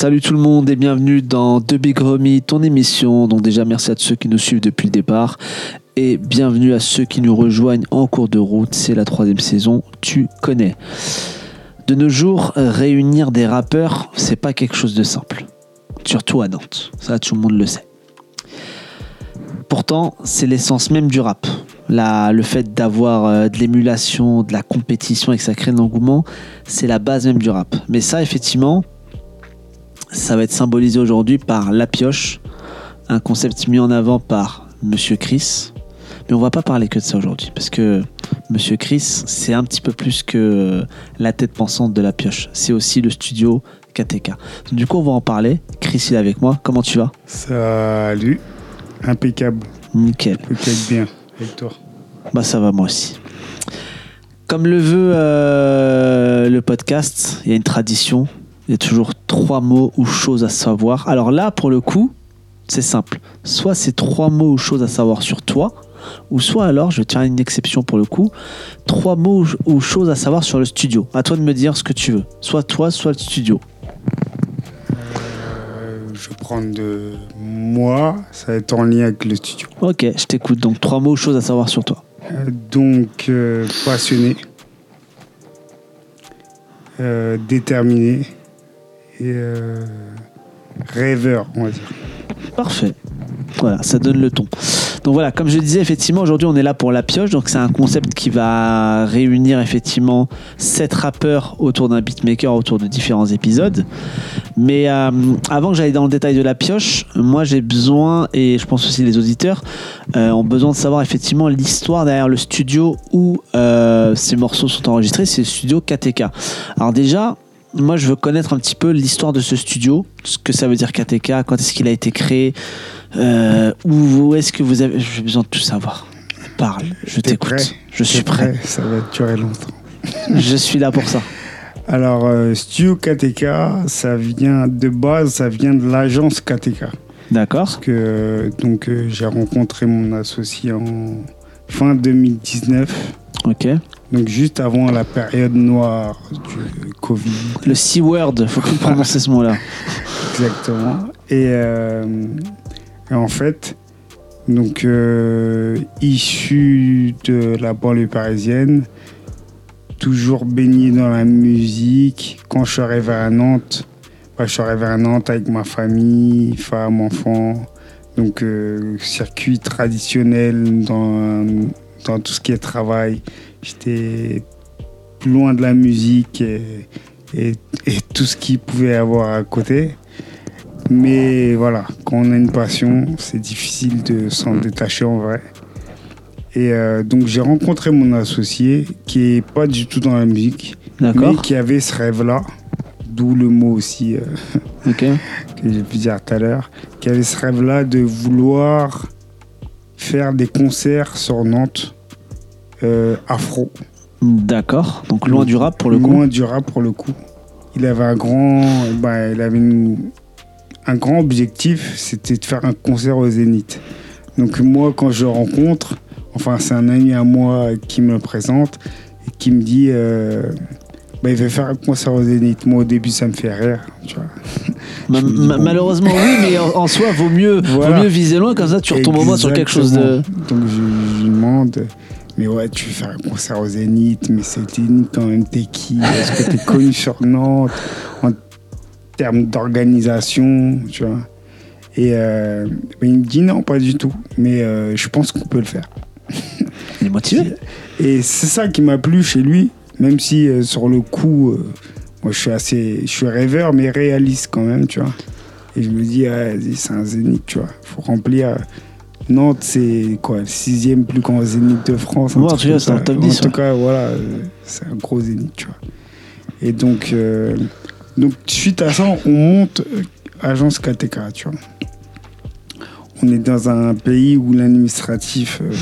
Salut tout le monde et bienvenue dans The Big Homie, ton émission. Donc déjà merci à tous ceux qui nous suivent depuis le départ et bienvenue à ceux qui nous rejoignent en cours de route. C'est la troisième saison, tu connais. De nos jours, réunir des rappeurs, c'est pas quelque chose de simple. Surtout à Nantes, ça tout le monde le sait. Pourtant, c'est l'essence même du rap. Le fait d'avoir euh, de l'émulation, de la compétition et que ça crée de l'engouement, c'est la base même du rap. Mais ça, effectivement, ça va être symbolisé aujourd'hui par La Pioche, un concept mis en avant par Monsieur Chris. Mais on va pas parler que de ça aujourd'hui, parce que Monsieur Chris, c'est un petit peu plus que la tête pensante de La Pioche. C'est aussi le studio KTK. Du coup, on va en parler. Chris, il est avec moi. Comment tu vas? Salut. Impeccable. Nickel. Peut-être bien. Avec toi. Bah ça va moi aussi. Comme le veut euh, le podcast, il y a une tradition. Il y a toujours trois mots ou choses à savoir. Alors là, pour le coup, c'est simple. Soit c'est trois mots ou choses à savoir sur toi, ou soit alors, je faire une exception pour le coup, trois mots ou choses à savoir sur le studio. À toi de me dire ce que tu veux. Soit toi, soit le studio. Euh, je vais prendre de moi. Ça va être en lien avec le studio. Ok, je t'écoute. Donc trois mots ou choses à savoir sur toi. Euh, donc, euh, passionné. déterminé. Et euh, rêveur, on va dire. Parfait. Voilà, ça donne le ton. Donc voilà, comme je disais, effectivement, aujourd'hui on est là pour la pioche. Donc c'est un concept qui va réunir effectivement sept rappeurs autour d'un beatmaker autour de différents épisodes. Mais euh, avant que j'aille dans le détail de la pioche, moi j'ai besoin, et je pense aussi les auditeurs, euh, ont besoin de savoir effectivement l'histoire derrière le studio où ces morceaux sont enregistrés. C'est le studio KTK. Alors déjà, moi je veux connaître un petit peu l'histoire de ce studio, ce que ça veut dire KTK, quand est-ce qu'il a été créé, euh, où, où est-ce que vous avez. J'ai besoin de tout savoir. Parle, je t'écoute. Je suis prêt. Ça va durer longtemps. Je suis là pour ça. Alors, euh, Studio KTK, ça vient de base, ça vient de l'agence KTK. D'accord que euh, donc euh, j'ai rencontré mon associé en fin 2019, Ok. Donc juste avant la période noire du Covid, Le C-word, faut plus prononcer ce mot-là. exactement. Et, euh, et en fait, donc euh, issu de la banlieue parisienne, toujours baigné dans la musique. Quand je suis arrivé à Nantes, bah, je suis arrivé à Nantes avec ma famille, femme, enfant. Donc, euh, circuit traditionnel dans, dans tout ce qui est travail. J'étais loin de la musique et, et, et tout ce qu'il pouvait avoir à côté. Mais voilà, quand on a une passion, c'est difficile de s'en détacher en vrai. Et euh, donc j'ai rencontré mon associé qui est pas du tout dans la musique, mais qui avait ce rêve-là, d'où le mot aussi euh, que j'ai pu dire tout à l'heure, qui avait ce rêve-là de vouloir faire des concerts sur Nantes afro. D'accord. Donc loin du rap pour le coup. Loin du rap pour le coup. Il avait un grand, bah, il avait une- un grand objectif, c'était de faire un concert au Zénith. Donc moi, quand je le rencontre, enfin c'est un ami à moi qui me le présente et qui me dit, euh, bah, il veut faire un concert au Zénith. Moi au début, ça me fait rire, tu vois. Ma- je me dis, ma- bon. malheureusement oui, mais en, en soi vaut mieux, Voilà. vaut mieux viser loin comme ça tu retombes au moins sur quelque chose de. Donc je, je demande, mais ouais, tu veux faire un concert au Zénith, mais c'est Zénith quand même, t'es qui? Est-ce que t'es connu sur Nantes en termes d'organisation, tu vois? Et euh, il me dit non, pas du tout, mais euh, je pense qu'on peut le faire. Il est motivé. Et c'est ça qui m'a plu chez lui, même si euh, sur le coup, moi je suis assez, je suis rêveur, mais réaliste quand même, tu vois? Et je me dis, ah, vas-y, c'est un zénith, tu vois. faut remplir. Nantes, c'est quoi, le sixième plus grand zénith de France. Ouais, tu vois, c'est le top En 10, tout ouais. cas, voilà, c'est un gros zénith, tu vois. Et donc, euh, donc suite à ça, on monte euh, agence KTK, tu vois. On est dans un pays où l'administratif euh,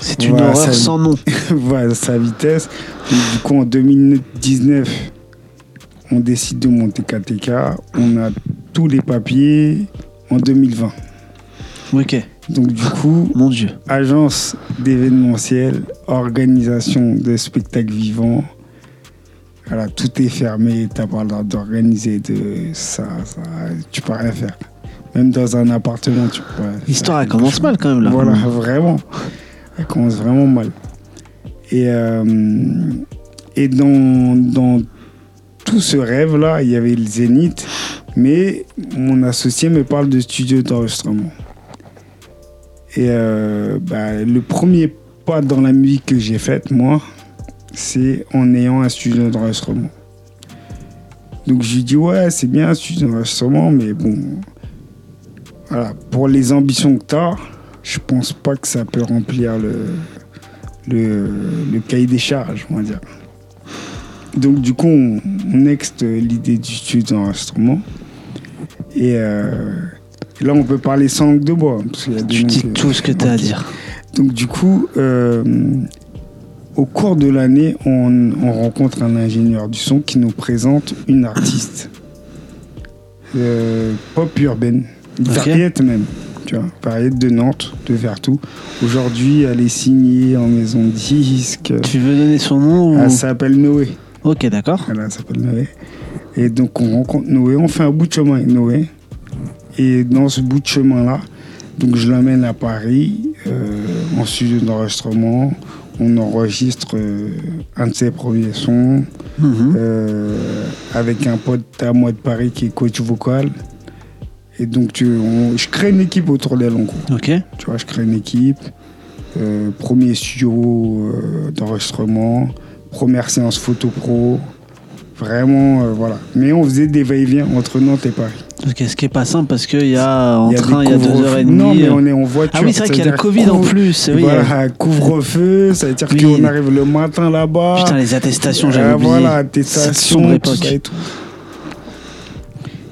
C'est une Voilà, horreur ça- sans nom. va à sa vitesse. Donc, du coup, en 2019, on décide de monter KTK. On a tous les papiers en 2020. Ok. Donc, du coup, Mon Dieu. agence d'événementiel, organisation de spectacles vivants, Voilà, tout est fermé, t'as pas le droit d'organiser de ça, ça, tu peux rien faire. Même dans un appartement, tu peux. L'histoire, elle commence mal quand même là. voilà, vraiment. Elle commence vraiment mal. Et, euh, et dans, dans tout ce rêve-là, il y avait le Zénith, mais mon associé me parle de studio d'enregistrement. Et euh, bah, le premier pas dans la musique que j'ai faite, moi, c'est en ayant un studio d'enregistrement. Donc je lui dis, ouais, c'est bien un studio d'enregistrement, mais bon, voilà, pour les ambitions que tu as, je pense pas que ça peut remplir le, le, cahier des charges, on va dire. Donc du coup, on, on nexte l'idée du studio d'enregistrement. Et euh, là, on peut parler sans langue de bois. parce y a Tu dis que- tout ce que tu as à dire. Donc du coup, euh, au cours de l'année, on, on rencontre un ingénieur du son qui nous présente une artiste euh, pop urbaine, variette même, tu vois, variette de Nantes, de Vertou. Aujourd'hui, elle est signée en maison de disque. Tu veux donner son nom ou... Elle s'appelle Noé. Ok, d'accord. Elle s'appelle Noé. Et donc on rencontre Noé, on fait un bout de chemin avec Noé. Et dans ce bout de chemin-là, donc je l'amène à Paris, euh, en studio d'enregistrement. On enregistre euh, un de ses premiers sons Mhm. euh, avec un pote à moi de Paris qui est coach vocal. Et donc tu, on- je crée une équipe autour d'elle en gros. Ok. Tu vois, je crée une équipe. premier studio d'enregistrement. Première séance photo pro. Vraiment, euh, voilà. Mais on faisait des va-et-vient entre Nantes et Paris. Ok, ce qui est pas simple parce qu'il y a en Il y a train, il y a deux heures et Non, demie. mais euh. on est en voiture. Ah oui, c'est vrai qu'il y a le Covid en plus. Oui, euh. couvre-feu, ça veut dire Oui. qu'on arrive le matin là-bas. Putain, les attestations, j'avais Euh, oublié. Voilà, Cette attestation, sombre tout époque. ça et tout.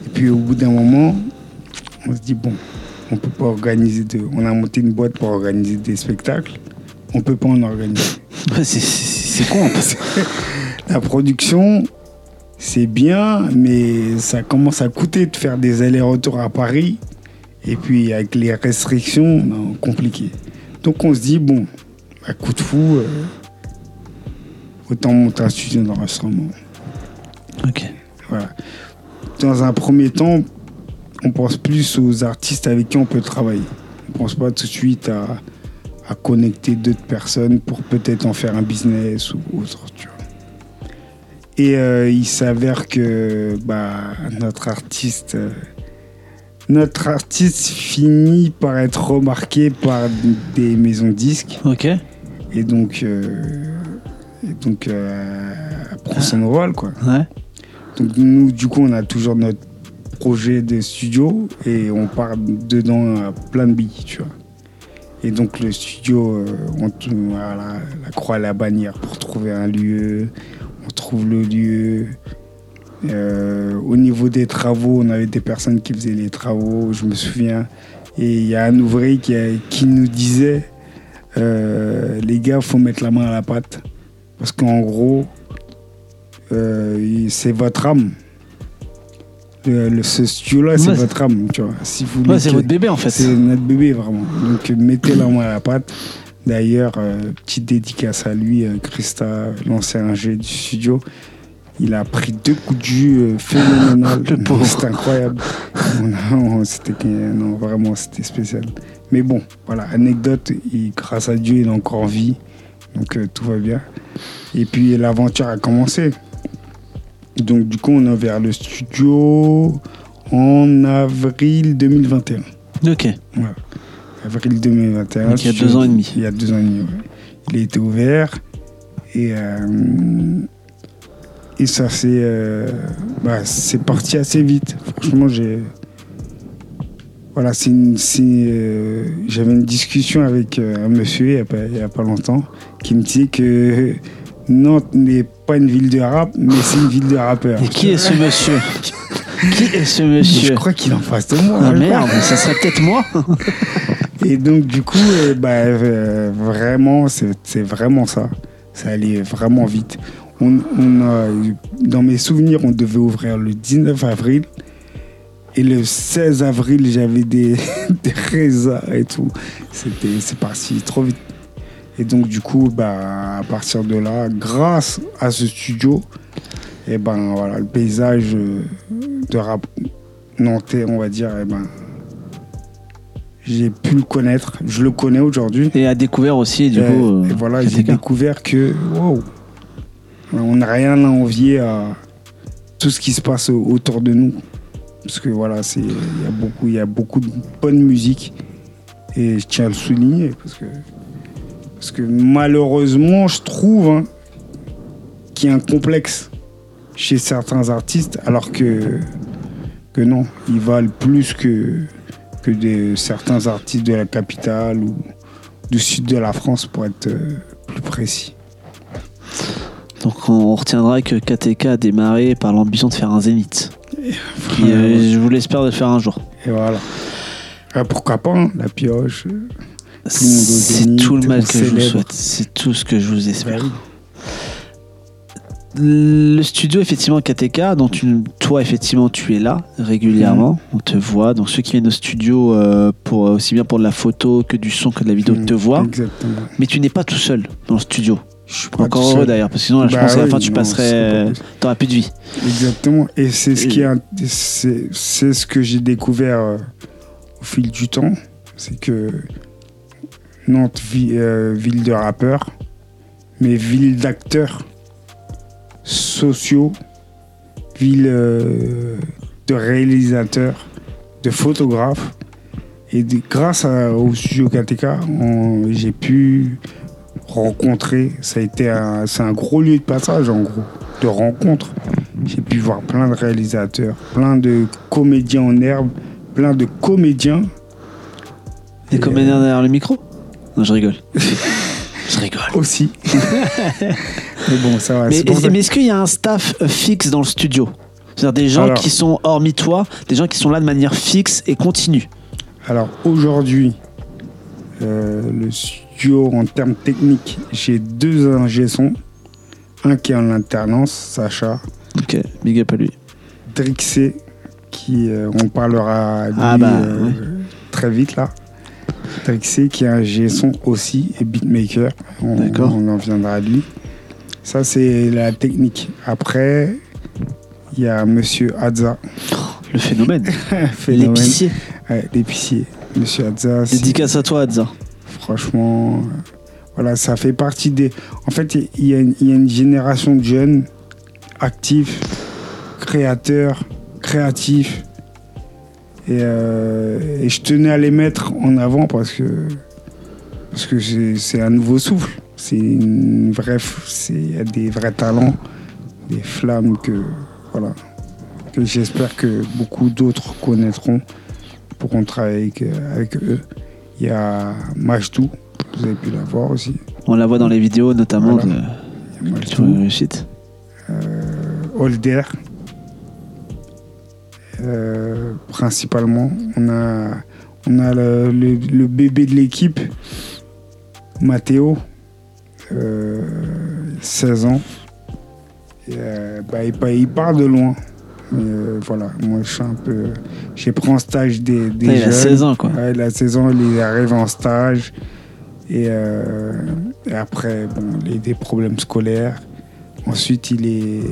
Et puis au bout d'un moment, on se dit bon, on peut pas organiser de. On a monté une boîte pour organiser des spectacles. On peut pas en organiser. C'est- con. La production, c'est bien, mais ça commence à coûter de faire des allers-retours à Paris. Et puis avec les restrictions, non, compliqué. Donc on se dit, bon, à coup de fou, euh, autant monter un studio d'enregistrement. Ok. Voilà. Dans un premier temps, on pense plus aux artistes avec qui on peut travailler. On pense pas tout de suite à, à connecter d'autres personnes pour peut-être en faire un business ou autre. Tu vois. Et euh, il s'avère que bah, notre artiste, euh, notre artiste finit par être remarqué par des maisons de disques Ok. et donc, euh, et donc elle prend son rôle quoi. Ouais. Donc nous, du coup, on a toujours notre projet de studio et on part dedans à plein de billes, tu vois. Et donc le studio, euh, on t- voilà, la croix à la bannière pour trouver un lieu. Trouve le lieu. Euh, au niveau des travaux, on avait des personnes qui faisaient les travaux, je me souviens. Et il y a un ouvrier qui, a- qui nous disait, euh, les gars, faut mettre la main à la pâte. Parce qu'en gros, euh, c'est votre âme. Le, le- ce studio-là, c'est Ouais, c'est- votre âme, tu vois. Si vous Ouais, c'est votre bébé en fait. c'est notre bébé, vraiment. Donc, mettez la main à la pâte. D'ailleurs, euh, petite dédicace à lui, euh, Christa, l'ancien ingé du studio. Il a pris deux coups de jus euh, phénoménal. C'était incroyable. C'était, non, vraiment, c'était spécial. Mais bon, voilà, anecdote, il- grâce à Dieu, il est encore en vie. Donc, tout va bien. Et puis, l'aventure a commencé. Donc, du coup, on a ouvert le studio en avril 2021. Ok. Avril 2021. Donc, il y a deux ans et demi. Il y a deux ans et demi, ouais. Il a été ouvert. Et, euh, et ça s'est. euh, bah, c'est parti assez vite. Franchement, j'ai. Voilà, c'est euh, j'avais une discussion avec un monsieur il n'y a, pas- il y a pas longtemps qui me disait que Nantes n'est pas une ville de rap, mais c'est une ville de rappeurs. Et qui est ce monsieur? Qui est ce Je monsieur crois qu'il est en face de moi. Ah je merde, ça serait peut-être moi Et donc, du coup, euh, bah, euh, vraiment, c'est vraiment ça. Ça allait vraiment vite. On, a, dans mes souvenirs, on devait ouvrir le 19 avril. Et le 16 avril, j'avais des, des et tout. C'est parti trop vite. Et donc, du coup, bah, à partir de là, grâce à ce studio, et ben voilà, le paysage euh, de rap on va dire, et ben j'ai pu le connaître, je le connais aujourd'hui. Et a découvert aussi, du Et- coup. et voilà, j'ai découvert que wow, on n'a rien à envier à tout ce qui se passe au- autour de nous. Parce que voilà, il y a beaucoup, y a beaucoup de bonne musique et je tiens à le souligner parce que parce que malheureusement, je trouve hein, qu'il y a un complexe chez certains artistes, alors que que non, ils valent plus que que des, certains artistes de la capitale ou du sud de la France pour être euh, plus précis. Donc on retiendra que KTK a démarré par l'ambition de faire un zénith. Qui, euh, je vous l'espère de le faire un jour. Et voilà. Ah, pourquoi pas, hein, la pioche. C'est tout le mal que je vous souhaite. C'est tout ce que je vous espère. bah oui. Le studio, effectivement, KTK, dont tu- toi, effectivement, tu es là régulièrement. Mm. On te voit. Donc, ceux qui viennent au studio, euh, pour, aussi bien pour de la photo que du son que de la vidéo, Mm, te voient. Exactement. Mais tu n'es pas tout seul dans le studio. Je suis Encore heureux d'ailleurs, parce que sinon, là, je Bah pense qu'à la oui, fin, tu non, passerais. euh. T'auras plus de vie. Exactement. Et c'est ce qui c'est ce que j'ai découvert euh, au fil du temps, c'est que Nantes, vi- euh, ville de rappeurs, mais ville d'acteurs sociaux, ville euh, de réalisateurs, de photographes. Et de- grâce à- au studio on- j'ai pu rencontrer. Ça a été un, c'est un gros lieu de passage en gros, de rencontre. J'ai pu voir plein de réalisateurs, plein de comédiens en herbe, plein de comédiens. Les Et, comédiens derrière le micro? Non, je rigole. je rigole. aussi. mais bon, ça va. Mais, est-ce qu'il y a un staff fixe dans le studio? C'est-à-dire des gens Alors. qui sont, hormis toi, des gens qui sont là de manière fixe et continue Alors aujourd'hui, euh, le studio en termes techniques, j'ai deux ingé sons. Un qui est en alternance, Sacha, Ok, big up à lui. Drixé, qui euh, on parlera Ah bah, euh, ouais. très vite là. Drixé qui est un G-son aussi et beatmaker. D'accord. on en viendra à lui. Ça c'est la technique. Après, il y a Monsieur Hadza, Le phénomène. phénomène. L'épicier. Ouais, l'épicier. Monsieur Hadza, Dédicace à toi, Adza. franchement, euh, voilà, ça fait partie des. En fait, il y, a une- il y a une génération de jeunes actifs, créateurs, créatifs. Et, euh, et je tenais à les mettre en avant parce que parce que c'est c'est un nouveau souffle. C'est une vraie, c'est il y a des vrais talents, des flammes que voilà que j'espère que beaucoup d'autres connaîtront, pourront travailler avec, euh, avec eux. Il y a Majdou, vous avez pu la voir aussi. On la voit dans les vidéos, notamment Voilà. de Culture Réussite. Holder. Euh, principalement, on a, on a le, le- le bébé de l'équipe, Mathéo, euh, 16 ans. Et, euh, bah, il, il part de loin. Mais, euh, voilà, moi je suis un peu. J'ai pris en stage des, des Putain, il a jeunes. 16 ans, quoi. Ouais, la saison, il arrive en stage. Et, euh, et après, bon, il a des problèmes scolaires. Ensuite, il est,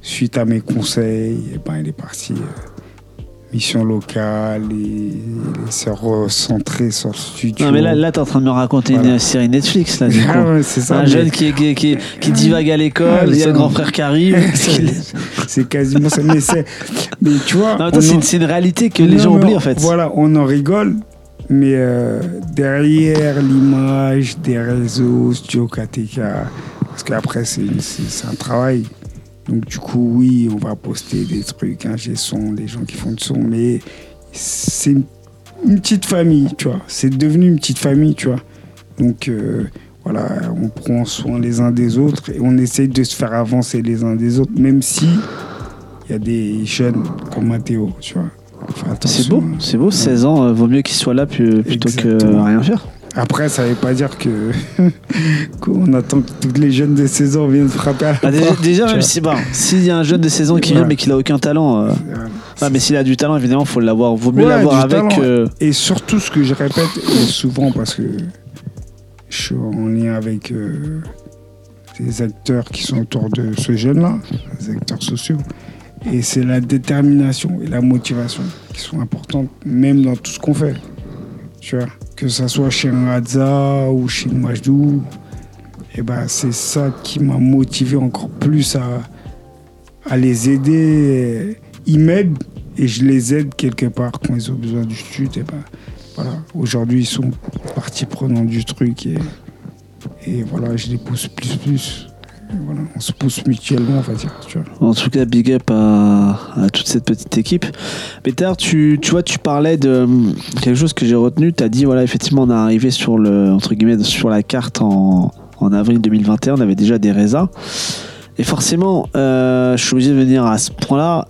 suite à mes conseils, et ben, il est parti euh, mission locale et il s'est recentré sur le studio. Non, mais là, là t'es en train de me raconter Voilà. une série Netflix, là, du coup. Ah ouais, c'est ça. un mais jeune qui, qui, qui, qui divague à l'école, Ah, il y a le grand frère qui arrive. C'est- quasiment ça. Mais, mais tu vois, c'est en- une, réalité que les gens oublient, on- en fait. Voilà, on en rigole, mais euh, derrière l'image des réseaux, Studio KTK, parce qu'après, c'est un travail. Donc, du coup, oui, on va poster des trucs, un son, des gens qui font du son, mais c'est une, petite famille, tu vois. C'est devenu une petite famille, tu vois. Donc, euh, voilà, on prend soin les uns des autres et on essaye de se faire avancer les uns des autres, même si il y a des jeunes comme Mathéo, tu vois. C'est beau, hein. c'est beau, 16 ans, euh, vaut mieux qu'il soit là plutôt que rien faire. Après, ça veut pas dire que qu'on attend que tous les jeunes de 16 ans viennent frapper à la Bah, déjà, porte, déjà, tu même si, bon, s'il y a un jeune de 16 ans qui vient Ouais. mais qu'il a aucun talent, euh, ah, mais s'il a du talent, évidemment, faut l'avoir. Vaut mieux Ouais, l'avoir avec. euh, Et surtout, ce que je répète souvent parce que je suis en lien avec euh, des acteurs qui sont autour de ce jeune-là, des acteurs sociaux. Et c'est la détermination et la motivation qui sont importantes, même dans tout ce qu'on fait. Tu vois, que ce soit chez Radza ou chez Majdou, et ben c'est ça qui m'a motivé encore plus à, les aider. Ils m'aident et je les aide quelque part quand ils ont besoin du studio. Et ben, voilà. Aujourd'hui, ils sont partie prenante du truc et, et voilà, je les pousse plus plus. Voilà, on se pousse mutuellement, on va dire. En tout cas, big up à, toute cette petite équipe. Mais tu, tu vois, tu parlais de hum, quelque chose que j'ai retenu. Tu as dit, voilà, effectivement, on est arrivé sur, le, entre guillemets, sur la carte en, en avril 2021. On avait déjà des résas. Et forcément, euh, je suis obligé de venir à ce point-là.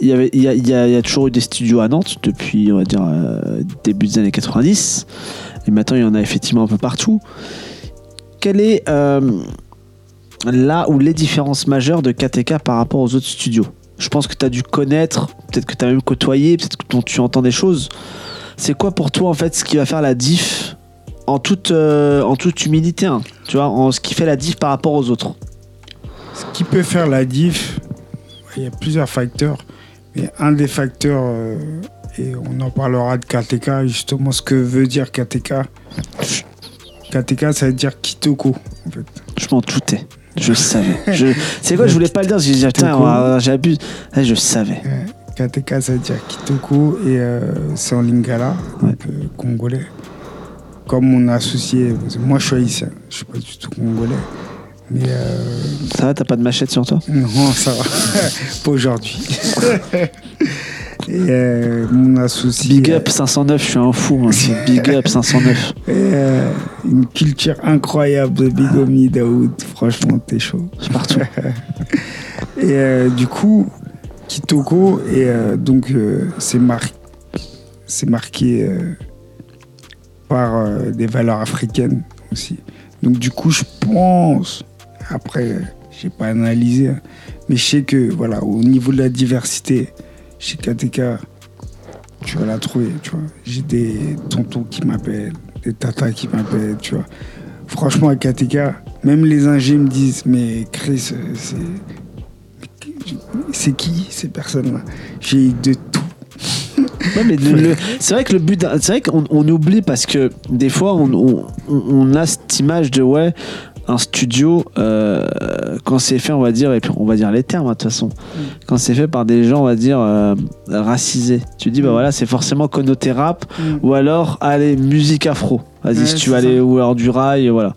Il y a toujours eu des studios à Nantes depuis, on va dire, euh, début des années 90. Et maintenant, il y en a effectivement un peu partout. Quelle est euh, là les différences majeures de KTK par rapport aux autres studios? Je pense que tu as dû connaître, peut-être que tu as même côtoyé, peut-être que tu entends des choses. C'est quoi pour toi, en fait, ce qui va faire la diff en toute, euh, en toute humilité, hein, tu vois, en ce qui fait la diff par rapport aux autres? Ce qui peut faire la diff, il y a plusieurs facteurs. Mais un des facteurs, euh, et on en parlera de KTK, justement, ce que veut dire KTK. KTK, ça veut dire Kitoko, en fait. Je m'en doutais. Je savais. Je... C'est quoi, je voulais pas le dire. J'ai dit, putain, j'abuse. Ouais, je savais. Euh, KTK, ça veut dire Kitoko, et euh, c'est en lingala, donc, euh, congolais. Comme mon associé, moi je suis haïtien, je suis pas du tout congolais. Mais euh, Ça va, t'as pas de machette sur toi? Non, ça va. pas aujourd'hui. Et euh, mon associé. Big up 509, je suis un fou. hein, Big up 509. euh, une culture incroyable de Bigomi Daoud. Franchement, t'es chaud. Je suis partout. Et euh, du coup, Kitoko, et euh, donc euh, c'est mar- c'est marqué euh, par euh, des valeurs africaines aussi. Donc du coup, je pense, après, j'ai pas analysé, hein, mais je sais que voilà, au niveau de la diversité, chez KTK, tu vas la trouver, tu vois. J'ai des tontons qui m'appellent, des tatas qui m'appellent, tu vois. Franchement, à KTK, même les ingés me disent, mais Chris, euh, c'est c'est qui ces personnes-là? J'ai de tout. Mais c'est vrai que le but, c'est vrai qu'on on oublie parce que des fois on a cette image de ouais un studio euh, quand c'est fait on va dire et puis on va dire les termes hein, de toute façon. Quand c'est fait par des gens on va dire euh, racisés. Tu dis bah Mm. voilà c'est forcément connoté rap ou alors allez musique afro. Vas-y Ouais, si tu veux aller ça. ou alors du rail voilà.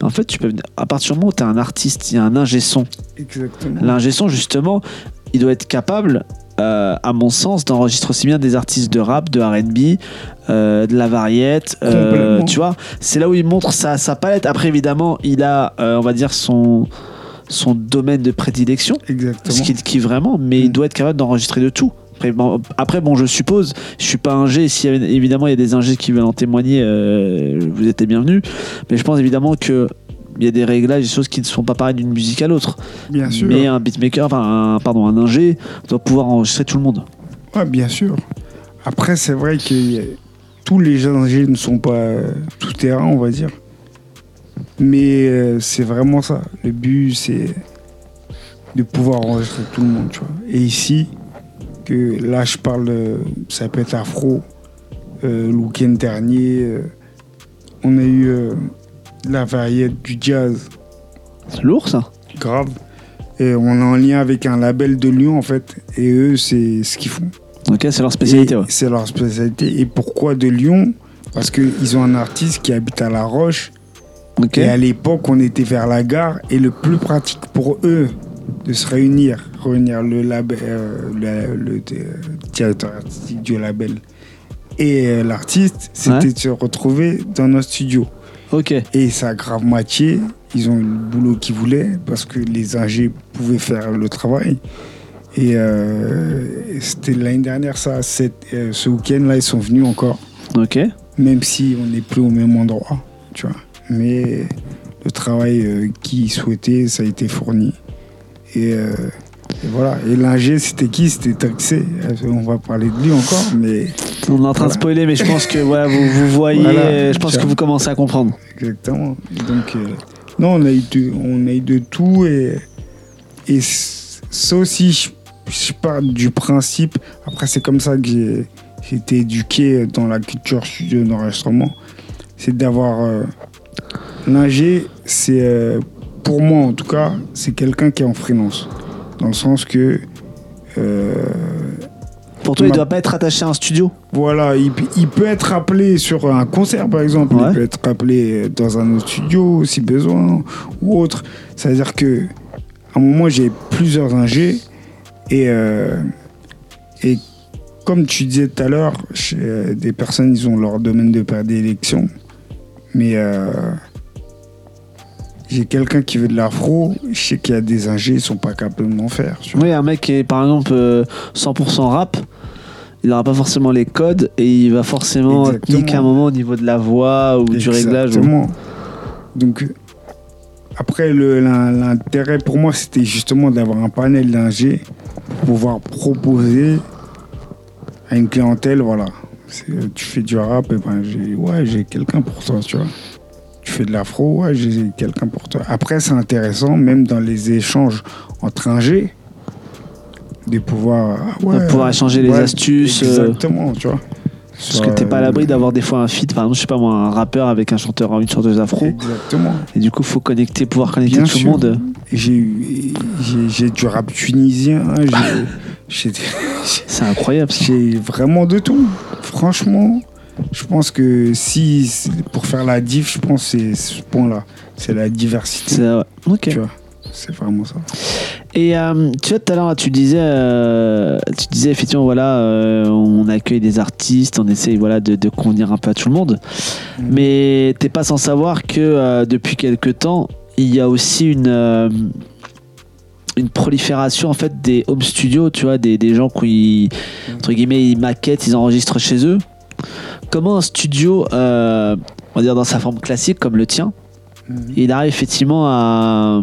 Mais en fait tu peux à partir du moment où tu es un artiste il y a un ingé son. Exactement. L'ingé son, justement, il doit être capable, euh, à mon sens, d'enregistrer aussi bien des artistes de rap, de RB, euh, de la variette. euh, tu vois, c'est là où il montre sa, sa palette. Après, évidemment, il a, on va dire, son, son domaine de prédilection, Exactement. ce qui, qui vraiment, mais il Mm. doit être capable d'enregistrer de tout. Après bon, après, bon, je suppose, je suis pas ingé. Si évidemment il y a des ingés qui veulent en témoigner, vous êtes les bienvenus. Mais je pense évidemment que il y a des réglages, des choses qui ne sont pas pareilles d'une musique à l'autre. Bien sûr. Mais un beatmaker, enfin, un, pardon, un ingé doit pouvoir enregistrer tout le monde. Ouais, bien sûr. Après, c'est vrai que tous les ingés ne sont pas euh, tout terrain, on va dire. Mais euh, c'est vraiment ça. Le but, c'est de pouvoir enregistrer tout le monde, tu vois. Et ici, que là, je parle, euh, ça peut être afro. Euh, le week-end dernier, euh, on a eu la variété du jazz. C'est lourd ça. Grave. Et on est en lien avec un label de Lyon, en fait. Et eux, c'est ce qu'ils font. Ok, c'est leur spécialité. Ouais. C'est leur spécialité. Et pourquoi de Lyon? Parce qu'ils ont un artiste qui habite à La Roche. Et à l'époque, on était vers la gare. Et le plus pratique pour eux de se réunir, réunir le, label, euh, le, le, euh, directeur artistique du label et euh, l'artiste, c'était Ouais. de se retrouver dans notre studio. Ok. Et ça a grave matché. Ils ont eu le boulot qu'ils voulaient parce que les ingés pouvaient faire le travail. Et euh, c'était l'année dernière, ça. Cette- euh, ce week-end-là, ils sont venus encore. Ok. Même si on n'est plus au même endroit, tu vois. Mais le travail euh, qu'ils souhaitaient, ça a été fourni. Et, et voilà. Et l'ingé, c'était qui? C'était Taxé. On va parler de lui encore, mais On est en train de spoiler, mais je pense que voilà, vous, vous voyez, Voilà. euh, je pense que vous commencez à comprendre. Exactement. Donc, euh, Non, on a eu de, on a eu de tout et, et ça aussi, je, je pars du principe. Après, c'est comme ça que j'ai j'ai été éduqué dans la culture studio d'enregistrement. C'est d'avoir. Euh, L'ingé, c'est. euh, pour moi, en tout cas, c'est quelqu'un qui est en freelance. Dans le sens que. euh, Pour toi, il Ma- doit pas être attaché à un studio. Voilà, il, peut être appelé sur un concert par exemple, Ouais. il peut être appelé dans un autre studio si besoin ou autre. C'est-à-dire que à un moment j'ai plusieurs ingés et euh, et comme tu disais tout à l'heure, euh, des personnes ils ont leur domaine de prédilection, mais euh, j'ai quelqu'un qui veut de l'afro, je sais qu'il y a des ingés ils sont pas capables d'en faire. tu vois. Oui, un mec qui est par exemple euh, 100% rap, il n'aura pas forcément les codes et il va forcément niquer un moment au niveau de la voix ou du réglage. Exactement. Donc, euh, après, l'intérêt pour moi, c'était justement d'avoir un panel d'ingé pour pouvoir proposer à une clientèle, voilà. Euh, Tu fais du rap, et ben, j'ai ouais, j'ai quelqu'un pour toi, tu vois. Fais de l'afro, ouais, j'ai quelqu'un pour toi. Après, c'est intéressant, même dans les échanges entre ingés, de pouvoir, ouais, De pouvoir échanger les astuces, euh, Exactement, tu vois. Parce que t'es pas à l'abri d'avoir des fois un feat, par exemple, je sais pas moi, un rappeur avec un chanteur une chanteuse afro. Exactement. Et du coup, faut connecter, pouvoir connecter Bien tout sûr. le monde. J'ai eu- du rap tunisien, j'ai C'est incroyable. j'ai vraiment de tout. Franchement, je pense que si pour faire la diff, je pense que c'est ce point-là, c'est la diversité. C'est-. Ok. Tu vois, c'est vraiment ça. Et euh, tu vois, tout à l'heure, tu disais, euh, tu disais effectivement, voilà, euh, on accueille des artistes, on essaye voilà, de, de convenir un peu à tout le monde. Mhm. Mais t'es pas sans savoir que depuis quelques temps, il y a aussi une, une prolifération en fait des home studios, tu vois, des, des gens qui, entre guillemets, ils maquettent, ils enregistrent chez eux. Comment un studio, euh, on va dire dans sa forme classique comme le tien, il arrive effectivement à,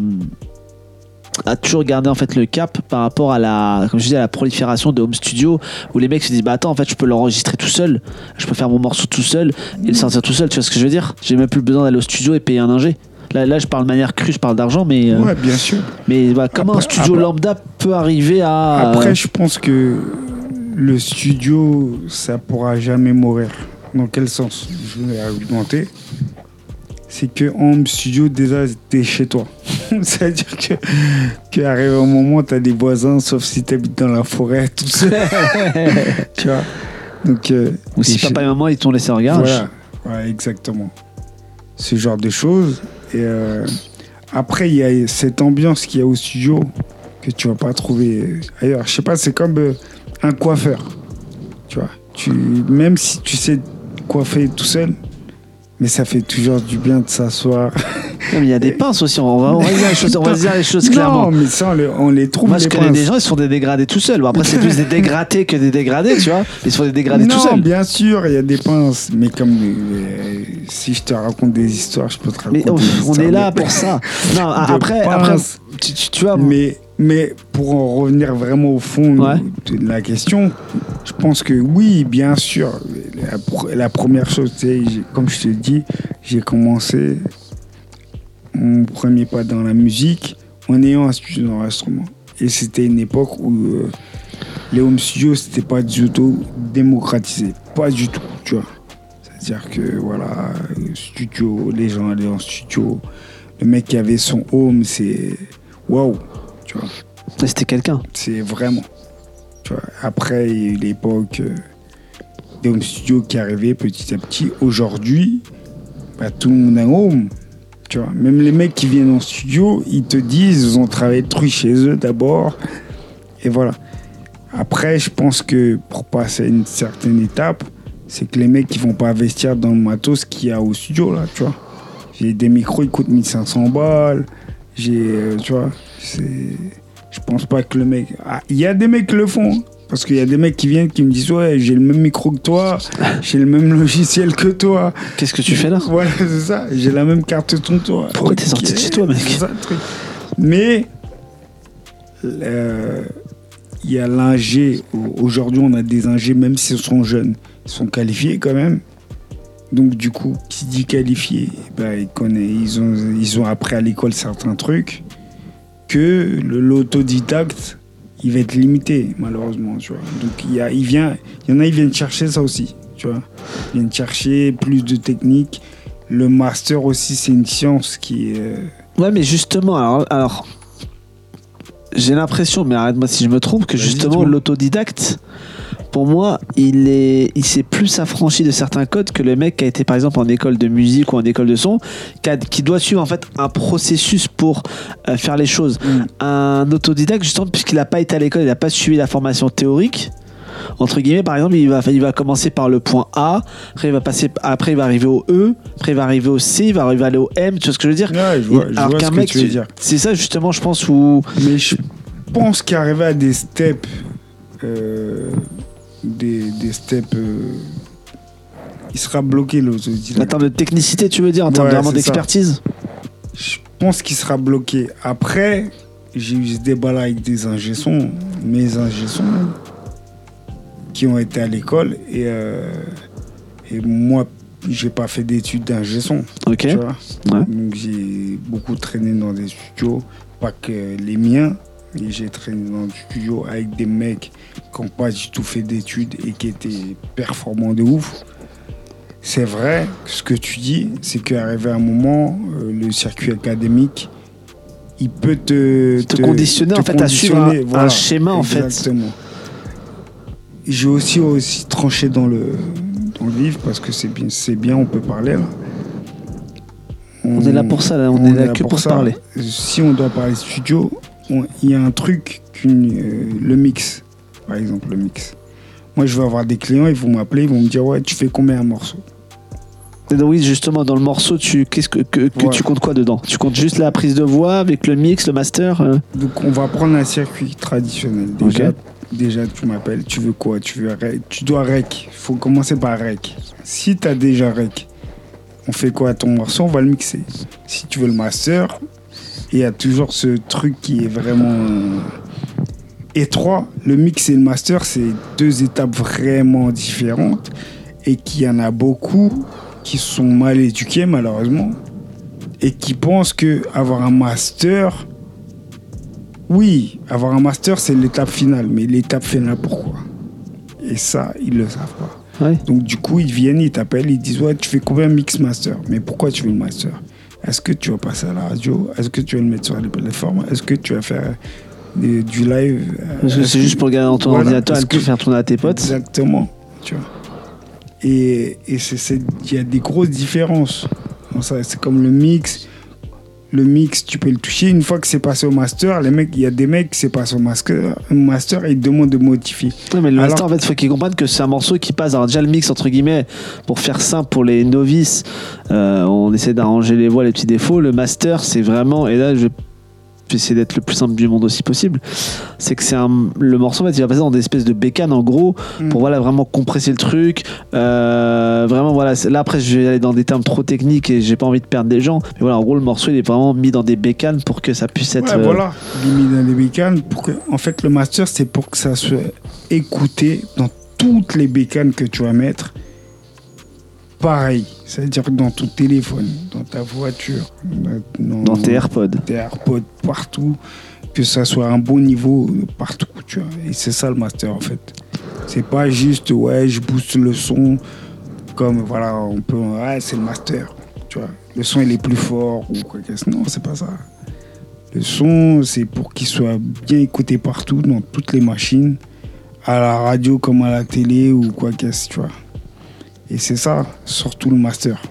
à toujours garder en fait le cap par rapport à la comme je disais à la prolifération de home studio où les mecs se disent bah attends en fait je peux l'enregistrer tout seul. Je peux faire mon morceau tout seul et le sortir tout seul. Tu vois ce que je veux dire? J'ai même plus besoin d'aller au studio et payer un ingé. Là, là je parle de manière crue je parle d'argent mais euh, Ouais, bien sûr. mais bah, comment un studio après- lambda peut arriver à Après, je pense que le studio, ça pourra jamais mourir. Dans quel sens? Je vais argumenter. C'est que home studio, déjà, t'es chez toi. C'est-à-dire que qu'arrive un moment, t'as des voisins, sauf si t'habites dans la forêt, tout seul. tu vois? Donc, euh, ou si papa chez- et maman ils t'ont laissé en garage voilà, voilà, exactement. Ce genre de choses. Et euh, après, il y a cette ambiance qu'il y a au studio que tu vas pas trouver ailleurs. Je sais pas, c'est comme euh, un coiffeur. Tu vois, tu, même si tu sais coiffer tout seul, mais ça fait toujours du bien de s'asseoir. Il y a des pinces aussi on va, on va dire les choses on va dire les choses clairement Non, mais ça, on les, on les trouve. Moi, je les connais pinces. des gens, ils se font des dégradés tout seuls. Bon, après, c'est plus des dégradés que des dégradés, tu vois. Ils se font des dégradés non, tout seuls. bien sûr, il y a des pinces, mais comme euh, si je te raconte des histoires, je peux te raconter. Mais des on est là pour ça. Non, après, après tu- tu vois, Mais, mais pour en revenir vraiment au fond Ouais. de la question, je pense que oui, bien sûr. La, pr- la première chose, j'ai- comme je te dis, j'ai commencé mon premier pas dans la musique en ayant un studio d'enregistrement. Et c'était une époque où euh, les home studios, c'était pas du tout démocratisé. Pas du tout, tu vois. C'est-à-dire que, voilà, studio, les gens allaient en studio. Le mec qui avait son home, c'est waouh, tu vois. c'était quelqu'un. C'est vraiment. Tu vois. Après, il y a eu l'époque euh, des home studios qui arrivaient petit à petit. Aujourd'hui, bah, tout le monde a home. Tu vois. Même les mecs qui viennent en studio, ils te disent ils ont travaillé truc chez eux d'abord. Et voilà. Après, je pense que pour passer à une certaine étape, c'est que les mecs qui vont pas investir dans le matos qu'il y a au studio, là, tu vois. J'ai des micros, ils coûtent 1500 balles. J'ai, euh, tu vois, c'est... Je pense pas que le mec... Ah, Il y a des mecs qui le font. hein. Parce qu'il y a des mecs qui viennent qui me disent Ouais, j'ai le même micro que toi, j'ai le même logiciel que toi. Qu'est-ce que tu fais là? Voilà, c'est ça. J'ai la même carte que toi. Pourquoi t'es sorti de chez toi, mec? ça, truc. Mais euh, il y a l'ingé. Aujourd'hui, on a des ingés, même s'ils sont jeunes, ils sont qualifiés quand même. Donc du coup, qui dit qualifié, bah, ils, ont, ils ont appris à l'école certains trucs que l'autodidacte, il va être limité, malheureusement. Tu vois. Donc il y, a, il, vient, il y en a, ils viennent chercher ça aussi. Tu vois. Ils viennent chercher plus de technique. Le master aussi, c'est une science qui est... euh, Ouais, mais justement, alors, alors j'ai l'impression, mais arrête-moi si je me trompe, que justement l'autodidacte, pour moi, il est, il s'est plus affranchi de certains codes que le mec qui a été par exemple en école de musique ou en école de son, qui, a- qui doit suivre en fait un processus pour euh, faire les choses. Un autodidacte, justement, puisqu'il n'a pas été à l'école, il n'a pas suivi la formation théorique. Entre guillemets, par exemple, il va, il va commencer par le point A, après il va passer, après il va arriver au E, après il va arriver au C, il va arriver aller au M. Tu vois ce que je veux dire? Ouais, je vois, je alors qu'un mec, tu veux tu- dire. c'est ça justement, je pense, où. Mais je pense qu'arriver à des steps, euh, des, des steps, euh, il sera bloqué En l'autodidacte. termes de technicité, tu veux dire, en termes Ouais, vraiment d'expertise Je pense qu'il sera bloqué. Après, j'ai eu ce débat-là avec des ingé-sons, mes ingé-sons, qui ont été à l'école et, euh, et moi, j'ai pas fait d'études d'ingé-son. Ok. tu vois. Ouais. Donc j'ai beaucoup traîné dans des studios, pas que les miens, j'ai traîné dans des studios avec des mecs qui n'ont pas du tout fait d'études et qui étaient performants de ouf. C'est vrai, ce que tu dis, c'est qu'arrivé à un moment, euh, le circuit académique, il peut te, Te conditionner, en fait, à suivre un- schéma, en fait. Exactement. J'ai aussi, aussi tranché dans le, dans le vif parce que c'est bien, c'est bien, on peut parler là. On est là pour ça, là, on, est là, que pour, ça. parler. Si on doit parler studio, il y a un truc, qu'une, euh, le mix, par exemple, le mix. Moi, je vais avoir des clients, ils vont m'appeler, ils vont me dire Ouais, tu fais combien un morceau? Oui, justement, dans le morceau, tu, qu'est-ce que, que, que Ouais. tu comptes quoi dedans? Tu comptes juste la prise de voix avec le mix, le master euh? Donc, on va prendre un circuit traditionnel. Déjà, déjà tu m'appelles, tu veux quoi? Tu, veux rec- tu dois rec. Il faut commencer par rec. Si tu as déjà rec, on fait quoi ton morceau? On va le mixer. Si tu veux le master, il y a toujours ce truc qui est vraiment euh, étroit. Le mix et le master, c'est deux étapes vraiment différentes et qu'il y en a beaucoup qui sont mal éduqués malheureusement et qui pensent que avoir un master oui, avoir un master, c'est l'étape finale. Mais l'étape finale, pourquoi? Et ça, ils le savent pas. Ouais. Donc, du coup, ils viennent, ils t'appellent, ils disent Ouais, tu fais combien mix master? Mais pourquoi tu veux le master? Est-ce que tu vas passer à la radio? Est-ce que tu vas le mettre sur les plateformes? Est-ce que tu vas faire du live Parce que c'est juste pour regarder dans ton Voilà, ordinateur et que- faire tourner à tes potes. Exactement. Tu vois. Et et il y a des grosses différences. C'est comme le mix. Le mix, tu peux le toucher. Une fois que c'est passé au master, les mecs, il y a des mecs qui c'est passé au master, master et ils demandent de modifier. Ouais, mais le Alors- master, en fait, il faut qu'ils comprennent que c'est un morceau qui passe. Alors, déjà, le mix, entre guillemets, pour faire simple pour les novices, euh, on essaie d'arranger les voix, les petits défauts. Le master, c'est vraiment, et là, je vais essayer d'être le plus simple du monde aussi possible, c'est que c'est un, le morceau, en fait, il va passer dans des espèces de bécanes, en gros, Mm. pour voilà, vraiment compresser le truc. Euh, vraiment, voilà, là, après, je vais aller dans des termes trop techniques et j'ai pas envie de perdre des gens. Mais voilà, en gros, le morceau, il est vraiment mis dans des bécanes pour que ça puisse être. Ouais, euh, voilà. Limite dans les bécanes. Pour que, en fait, le master, c'est pour que ça soit écouté dans toutes les bécanes que tu vas mettre. Pareil. C'est-à-dire dans ton téléphone, dans ta voiture, dans, dans tes AirPods. tes AirPods, partout. Que ça soit un bon niveau partout. Tu vois. Et c'est ça le master, en fait. C'est pas juste, ouais, je booste le son. Comme, voilà, on peut. Ouais, c'est le master. Tu vois. Le son, il est plus fort ou quoi que ce Non, c'est pas ça. Le son, c'est pour qu'il soit bien écouté partout, dans toutes les machines, à la radio comme à la télé ou quoi que ce tu vois. Et c'est ça, surtout le master.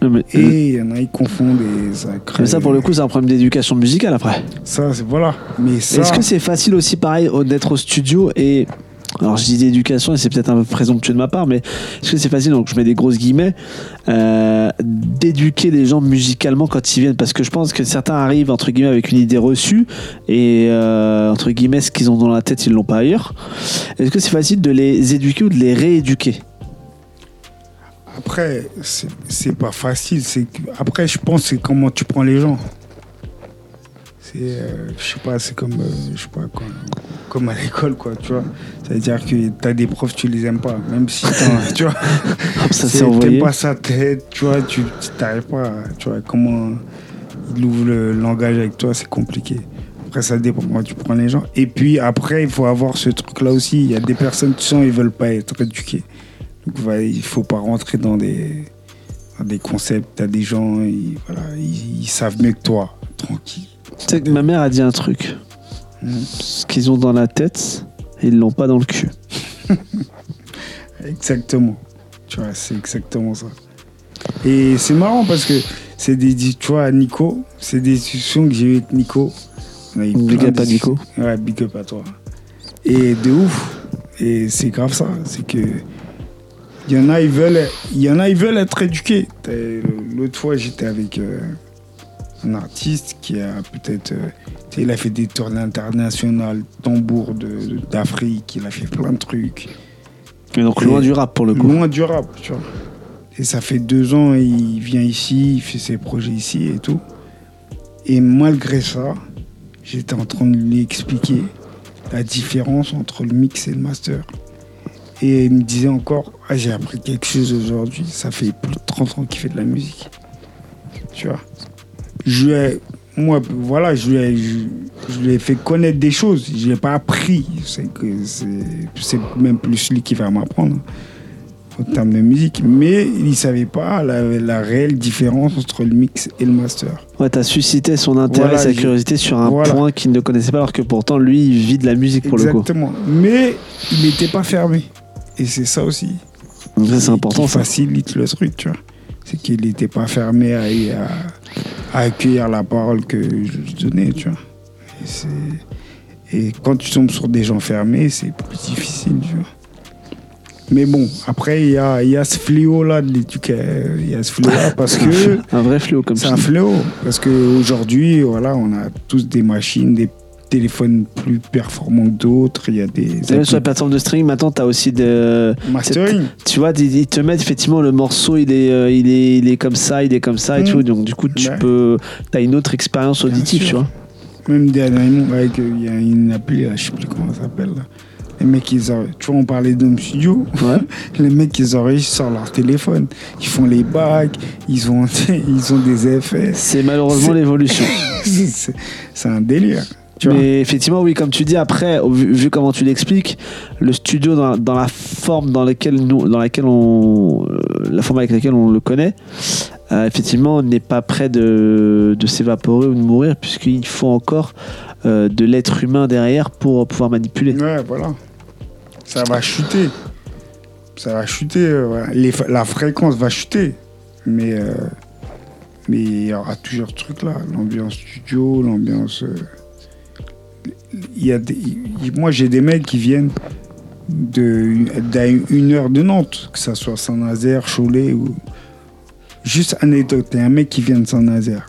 Mais- Et il y en a, ils confondent et ça crée. mais ça, pour le coup, c'est un problème d'éducation musicale après. Ça, c'est voilà. Mais ça. Est-ce que c'est facile aussi, pareil, d'être au studio et. Alors, je dis d'éducation et c'est peut-être un peu présomptueux de ma part, mais est-ce que c'est facile, donc je mets des grosses guillemets, euh, d'éduquer les gens musicalement quand ils viennent? Parce que je pense que certains arrivent, entre guillemets, avec une idée reçue et, euh, entre guillemets, ce qu'ils ont dans la tête, ils l'ont pas ailleurs. Est-ce que c'est facile de les éduquer ou de les rééduquer? Après, c'est pas facile. Après, je pense que c'est comment tu prends les gens. C'est, euh, je sais pas, c'est comme, euh, je sais pas quoi. comme à l'école, quoi, tu vois. C'est-à-dire que tu as des profs, tu les aimes pas, même si tu vois. Hop, ça. T'aimes pas sa tête, tu vois, tu t'arrives pas, à- tu vois, comment il ouvre le langage avec toi, c'est compliqué. Après, ça dépend comment tu prends les gens. Et puis après, il faut avoir ce truc-là aussi. Il y a des personnes, tu sens, ils veulent pas être éduquées. Voilà, il faut pas rentrer dans des, dans des concepts. T'as des gens, ils, voilà, ils, ils savent mieux que toi, tranquille. Tu sais que ma mère a dit un truc. Mhm. Ce qu'ils ont dans la tête, ils l'ont pas dans le cul. Exactement. Tu vois, c'est exactement ça. Et c'est marrant parce que c'est des, tu vois, Nico, c'est des discussions que j'ai eues avec Nico. Big up à. Nico. Ouais, big up à toi. Et de ouf. Et c'est grave ça. C'est que. Il y en a, ils veulent, il y en a, ils veulent être éduqués. L'autre fois, j'étais avec euh, un artiste qui a peut-être. euh, il a fait des tournées internationales, tambour d'Afrique, il a fait plein de trucs. Et donc Et- loin du rap pour le coup. Loin du rap, tu vois. Et ça fait deux ans, il vient ici, il fait ses projets ici et tout. Et malgré ça, j'étais en train de lui expliquer la différence entre le mix et le master. Et il me disait encore, ah, j'ai appris quelque chose aujourd'hui, ça fait plus de 30 ans qu'il fait de la musique. Tu vois. Je lui ai- moi, voilà, je lui, ai, je, je lui ai fait connaître des choses. Je ne l'ai pas appris. C'est que c'est même plus lui qui va m'apprendre en termes de musique. Mais il ne savait pas la, la réelle différence entre le mix et le master. Ouais, t'as suscité son intérêt, Voilà, sa curiosité sur un voilà. point qu'il ne connaissait pas, alors que pourtant lui, il vit de la musique pour le coup. Exactement. Mais il n'était pas fermé. Et c'est ça aussi. C'est important. Qui Ça. facilite le truc, tu vois. C'est qu'il n'était pas fermé à, à- à accueillir la parole que je donnais, tu vois. Et, c'est- et quand tu tombes sur des gens fermés, c'est plus difficile, tu vois. Mais bon, après, il y a, y a ce fléau-là de l'éducation. Il y a ce fléau-là parce que Un vrai fléau comme c'est ça. un fléau. Parce qu'aujourd'hui, voilà, on a tous des machines, des téléphones plus performants que d'autres. Il y a des. Même sur la plateforme de streaming, maintenant, t'as aussi de. Mastering. Tu vois, ils te mettent effectivement le morceau, il est, euh, il est, il est comme ça, il est comme ça et Mm. tout. Donc, du coup, tu Ouais. peux. T'as une autre expérience auditive, tu vois. Même dernièrement, avec, il y a une appli, là, je sais plus comment ça s'appelle. Les mecs, ils en- tu vois, on parlait d'home studio. Ouais. Les mecs, ils enregistrent sur leur téléphone. Ils font les bacs, ils ont, ils ont des effets. C'est malheureusement l'évolution. C'est un délire. Tu vois. Mais effectivement, oui, comme tu dis, après, vu, vu comment tu l'expliques, le studio dans, dans la forme dans laquelle nous, dans laquelle on, euh, la forme avec laquelle on le connaît, euh, effectivement, n'est pas prêt de, de s'évaporer ou de mourir, puisqu'il faut encore euh, de l'être humain derrière pour pouvoir manipuler. Ouais, voilà. Ça va chuter. Ça va chuter. euh, voilà. Les la fréquence va chuter. Mais mais il y aura toujours ce truc-là. L'ambiance studio, l'ambiance. Y a des, moi, j'ai des mecs qui viennent de, d'à une heure de Nantes, que ça soit Saint-Nazaire, Cholet ou. Juste anecdote, il y a un mec qui vient de Saint-Nazaire.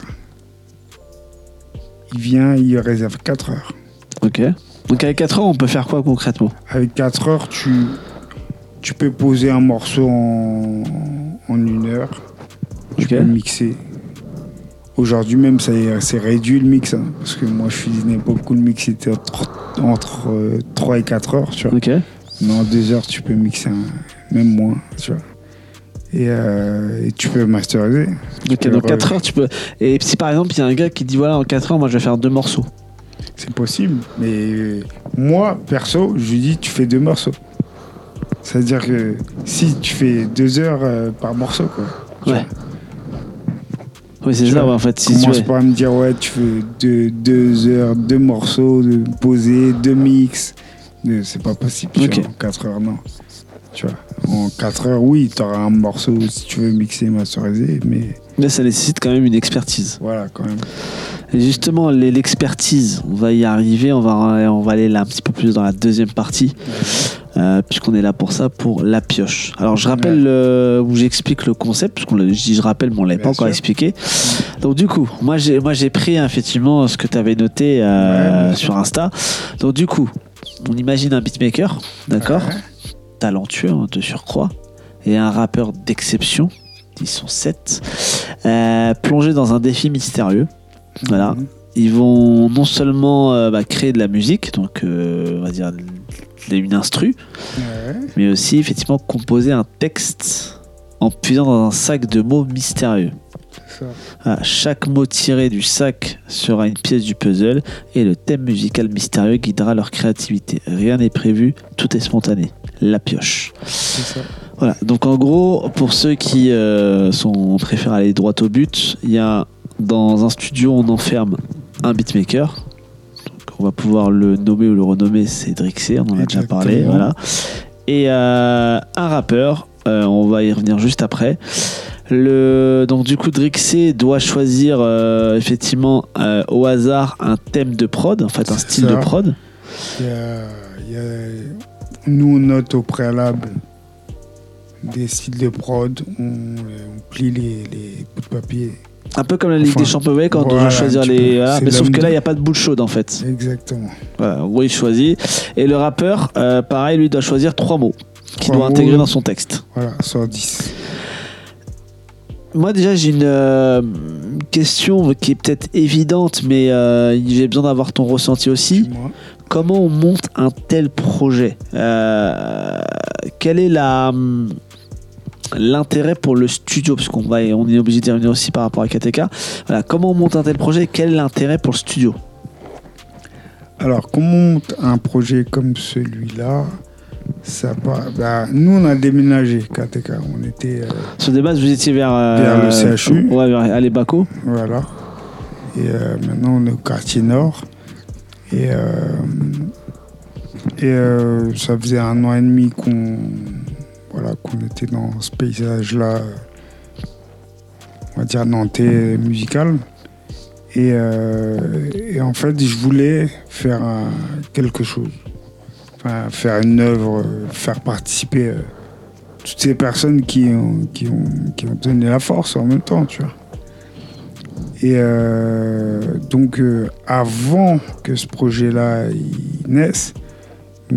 Il vient, il réserve 4 heures. Ok. Donc avec 4 heures, on peut faire quoi concrètement? Avec 4 heures, tu, tu peux poser un morceau en, en une heure. Tu peux le mixer. Aujourd'hui même, c'est réduit le mix. hein, parce que moi, je époque où le mix était entre, entre 3 et 4 heures. Tu vois. Ok. Mais en 2 heures, tu peux mixer un- même moins. Tu vois. Et, euh, et tu peux masteriser. Ok, peux donc le 4 heures, tu peux. Et si par exemple, il y a un gars qui dit voilà, en 4 heures, moi je vais faire deux morceaux. C'est possible. Mais moi, perso, je lui dis, tu fais deux morceaux. C'est-à-dire que si tu fais deux heures euh, par morceau, quoi. tu Ouais. Oui, c'est Tu ça, ouais, en fait. Si tu commence veux. pas à me dire, ouais, tu fais deux, deux heures, deux morceaux, de poser, deux mix. C'est pas possible. tu vois, en quatre heures, non. Tu vois, en quatre heures, oui, tu auras un morceau si tu veux mixer et masteriser, mais Mais ça nécessite quand même une expertise. voilà, quand même. Et justement, les- l'expertise, on va y arriver, on va, on va aller là un petit peu plus dans la deuxième partie, euh, puisqu'on est là pour ça, pour la pioche. Alors je rappelle, euh, où j'explique le concept, parce qu'on l'a- je dis je rappelle, mais on l'avait Bien pas encore expliqué. Donc du coup, moi j'ai moi j'ai pris effectivement ce que tu avais noté euh, Ouais, sur Insta. Donc du coup, on imagine un beatmaker, d'accord, Ouais. talentueux hein, de surcroît, et un rappeur d'exception, ils sont sept, euh, plongé dans un défi mystérieux. Voilà. Mhm. ils vont non seulement bah, créer de la musique, donc on va dire une instru, Ouais. mais aussi effectivement composer un texte en puisant dans un sac de mots mystérieux. ça. Voilà, chaque mot tiré du sac sera une pièce du puzzle et le thème musical mystérieux guidera leur créativité. Rien n'est prévu, tout est spontané. La pioche. Ça. Voilà, donc en gros, pour ceux qui euh, sont, préfèrent aller droit au but, il y a dans un studio, on enferme un beatmaker. On va pouvoir le nommer ou le renommer, c'est Drixé, on en a déjà parlé. Voilà. Et euh, un rappeur, euh, on va y revenir juste après. Le, donc du coup, Drixé doit choisir euh, effectivement euh, au hasard un thème de prod, en fait un style ça. de prod. Il y a- il y a- nous, on note au préalable des styles de prod, on, on plie les, les bouts de papier. Un peu comme la Ligue Enfin, des Champions, voyez, quand on doit choisir les. mais sauf que là, il n'y a pas de boule chaude en fait. Exactement. Voilà, gros, il choisit. Et le rappeur, euh, pareil, lui doit choisir trois mots qu'il doit mots. intégrer dans son texte. Voilà, sur 10. Moi, déjà, j'ai une euh, question qui est peut-être évidente, mais euh, j'ai besoin d'avoir ton ressenti aussi. Comment on monte un tel projet? Euh, Quel est la hum, l'intérêt pour le studio parce qu'on va on est obligé d'y revenir aussi par rapport à KTK voilà comment on monte un tel projet quel est l'intérêt pour le studio? Alors, comment on monte un projet comme celui-là ça part- bah, Nous, on a déménagé, KTK. On était. euh, sur des bases vous étiez vers euh, Vers le CHU. ouais vers Allez Baco Voilà. Et euh, maintenant, on est au quartier nord. Et, et ça faisait un an et demi qu'on voilà, qu'on était dans ce paysage-là, on va dire nantais musical. Et, euh, et en fait, je voulais faire quelque chose. Enfin, faire une œuvre, faire participer euh, toutes ces personnes qui ont, qui, ont, qui ont donné la force en même temps, tu vois. Et euh, donc, avant que ce projet-là naisse,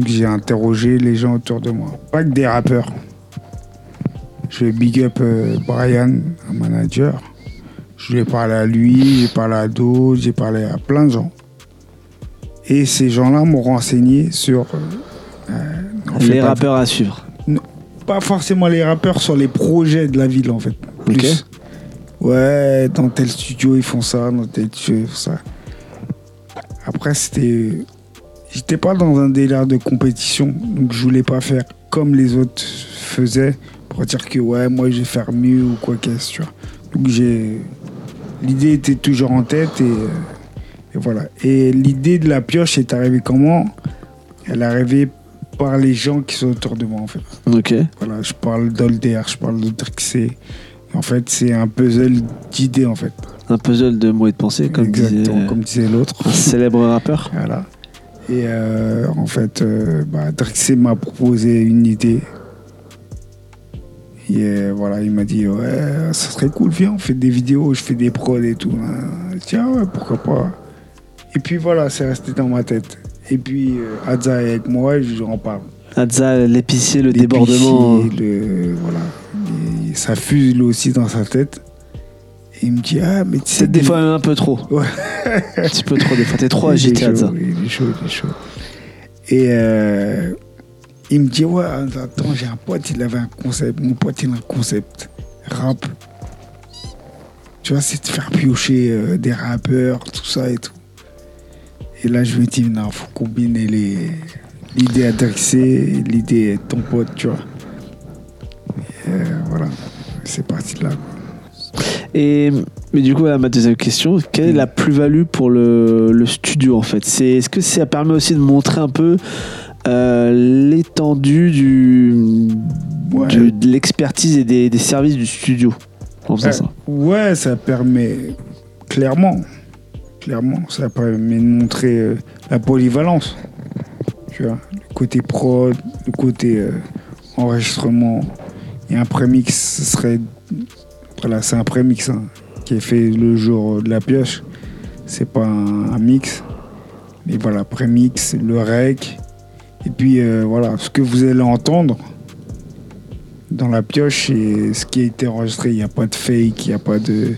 j'ai interrogé les gens autour de moi. Pas que des rappeurs. Je vais big up euh, Brian, un manager. Je lui ai parlé à lui, j'ai parlé à d'autres, j'ai parlé à plein de gens. Et ces gens-là m'ont renseigné sur. euh, en fait, les rappeurs à suivre Pas forcément les rappeurs, sur les projets de la ville en fait. Plus. Ouais, dans tel studio ils font ça, dans tel studio ils font ça. Après, c'était. J'étais pas dans un délire de compétition, donc je voulais pas faire comme les autres faisaient pour dire que ouais, moi je vais faire mieux ou quoi qu'est-ce, tu vois. Donc j'ai. L'idée était toujours en tête et, euh, et voilà. Et l'idée de la pioche est arrivée comment? Elle est arrivée par les gens qui sont autour de moi en fait. ok Voilà, je parle d'Older, je parle de Drixé. En fait, c'est un puzzle d'idées en fait. un puzzle de mots et de pensées comme Exactement, disait comme disait l'autre. un célèbre rappeur Voilà. Et euh, en fait, euh, bah, m'a proposé une idée. Et voilà, il m'a dit Ouais, ça serait cool, viens, on fait des vidéos, je fais des prods et tout. Je dis Ah ouais, pourquoi pas. Et puis voilà, c'est resté dans ma tête. Et puis euh, Adza est avec moi, je lui en parle. Adza l'épicier le débordement le- voilà. Et ça fuse lui aussi dans sa tête. Et il me dit Ah, mais tu sais. c'est des fois même un peu trop Ouais. un petit peu trop des fois t'es trop agité Adza Il est chaud, il est chaud. Et euh, il me dit Ouais, attends, j'ai un pote, il avait un concept. Mon pote, il a un concept. Rap. Tu vois, c'est de faire piocher euh, des rappeurs, tout ça et tout. Et là, je me dis Non, faut combiner les. L'idée à l'idée ton pote, tu vois. Et, euh, voilà, c'est parti là. Et mais du coup, ma deuxième question, quelle est la plus-value pour le, le studio en fait? C'est est-ce que ça permet aussi de montrer un peu l'étendue du, Ouais. du- de l'expertise et des, des services du studio en faisant Ouais. ça Ouais, ça permet clairement, clairement, ça permet de montrer euh, la polyvalence. Tu vois, le côté prod, le côté euh, enregistrement. Et un prémix, ce serait. Voilà, c'est un prémix hein, qui est fait le jour de la pioche. C'est pas un, un mix. Mais voilà, prémix, le rec. Et puis euh, voilà, ce que vous allez entendre dans la pioche, c'est ce qui a été enregistré. Il n'y a pas de fake, il n'y a pas de.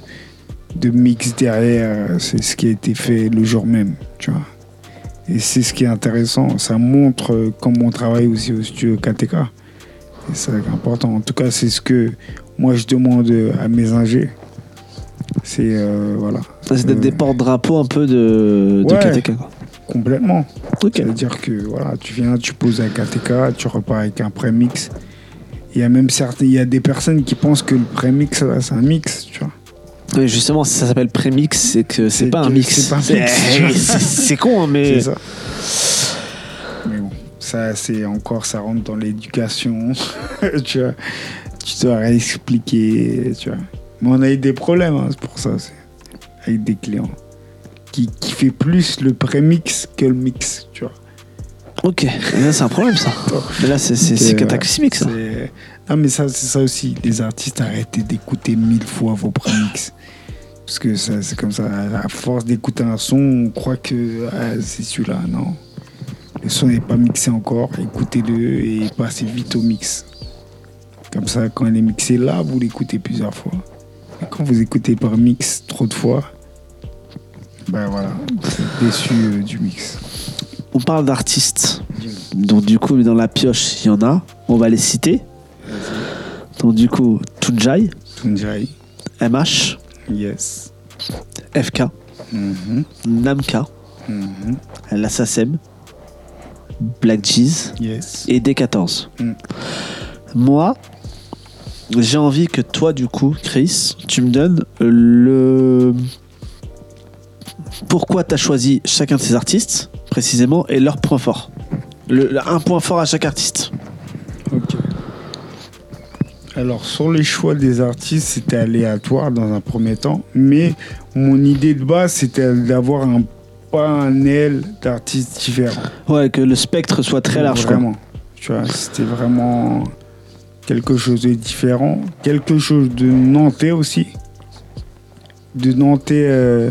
de mix derrière, c'est ce qui a été fait le jour même, tu vois. Et c'est ce qui est intéressant, ça montre euh, comment on travaille aussi au studio KTK. Et c'est important. En tout cas, c'est ce que moi je demande à mes ingés. C'est euh, voilà. Ça, c'est d'être Euh, des porte-drapeaux un peu de, de Ouais. KTK, quoi. Complètement. C'est-à-dire que voilà, tu viens, tu poses un KTK, tu repars avec un prémix. Il y a même certains, il y a des personnes qui pensent que le prémix là, c'est un mix, tu vois. Oui, justement, si ça s'appelle prémix, c'est que c'est pas un mix. c'est pas un mix. c'est con, hein, mais. C'est ça. Mais bon, ça c'est encore, ça rentre dans l'éducation, tu vois. Tu dois réexpliquer, tu vois. Mais on a eu des problèmes, hein, c'est pour ça, avec des clients qui, qui fait plus le prémix que le mix, tu vois. Ok, c'est un problème ça. Mais là c'est euh, cataclysmique ça. Non, mais ça, c'est ça aussi. Les artistes, arrêtez d'écouter mille fois vos premix. Parce que c'est comme ça. À force d'écouter un son, on croit que ah, c'est celui-là. Non. Le son n'est pas mixé encore. Écoutez-le et passez vite au mix. Comme ça, quand il est mixé là, vous l'écoutez plusieurs fois. Et quand vous écoutez par mix trop de fois, ben voilà, déçu euh, du mix. On parle d'artistes. Donc du coup dans la pioche il y en a. On va les citer. Donc du coup Tunjai, Tunjai, MH, yes. FK, Mhm, Namka, l'Assasem, Black Jeez Yes. et D14. Mm. Moi, j'ai envie que toi, du coup, Chris, tu me donnes le. Pourquoi tu as choisi chacun de ces artistes, précisément, et leur point fort. Le, le- un point fort à chaque artiste. Ok. Alors, sur les choix des artistes, c'était aléatoire dans un premier temps, mais mon idée de base, c'était d'avoir un panel d'artistes différents. Ouais, que le spectre soit très large. quoi. Vraiment. Tu vois, c'était vraiment quelque chose de différent, quelque chose de nantais aussi. De nantais, euh,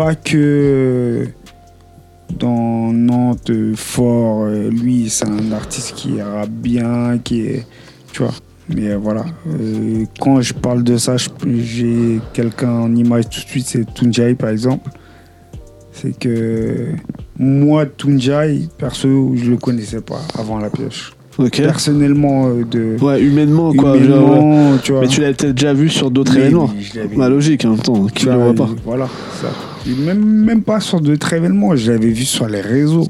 pas que dans Nantes fort. euh, lui, c'est un artiste qui rappe bien, qui est. Tu vois. Mais euh, voilà. Euh, quand je parle de ça, j'ai quelqu'un en image tout de suite, c'est Tunjai par exemple. C'est que moi, Tunjai, perso, je le connaissais pas avant la pioche. Ok. Personnellement, de. Ouais, humainement, quoi. genre, ouais. humainement, tu vois. Mais tu l'avais peut-être déjà vu sur d'autres événements. l'avais- Bah, logique, en même temps. Qui tu le vois, voit pas Voilà, ça. Même, même pas sur d'autres événements, je l'avais vu sur les réseaux.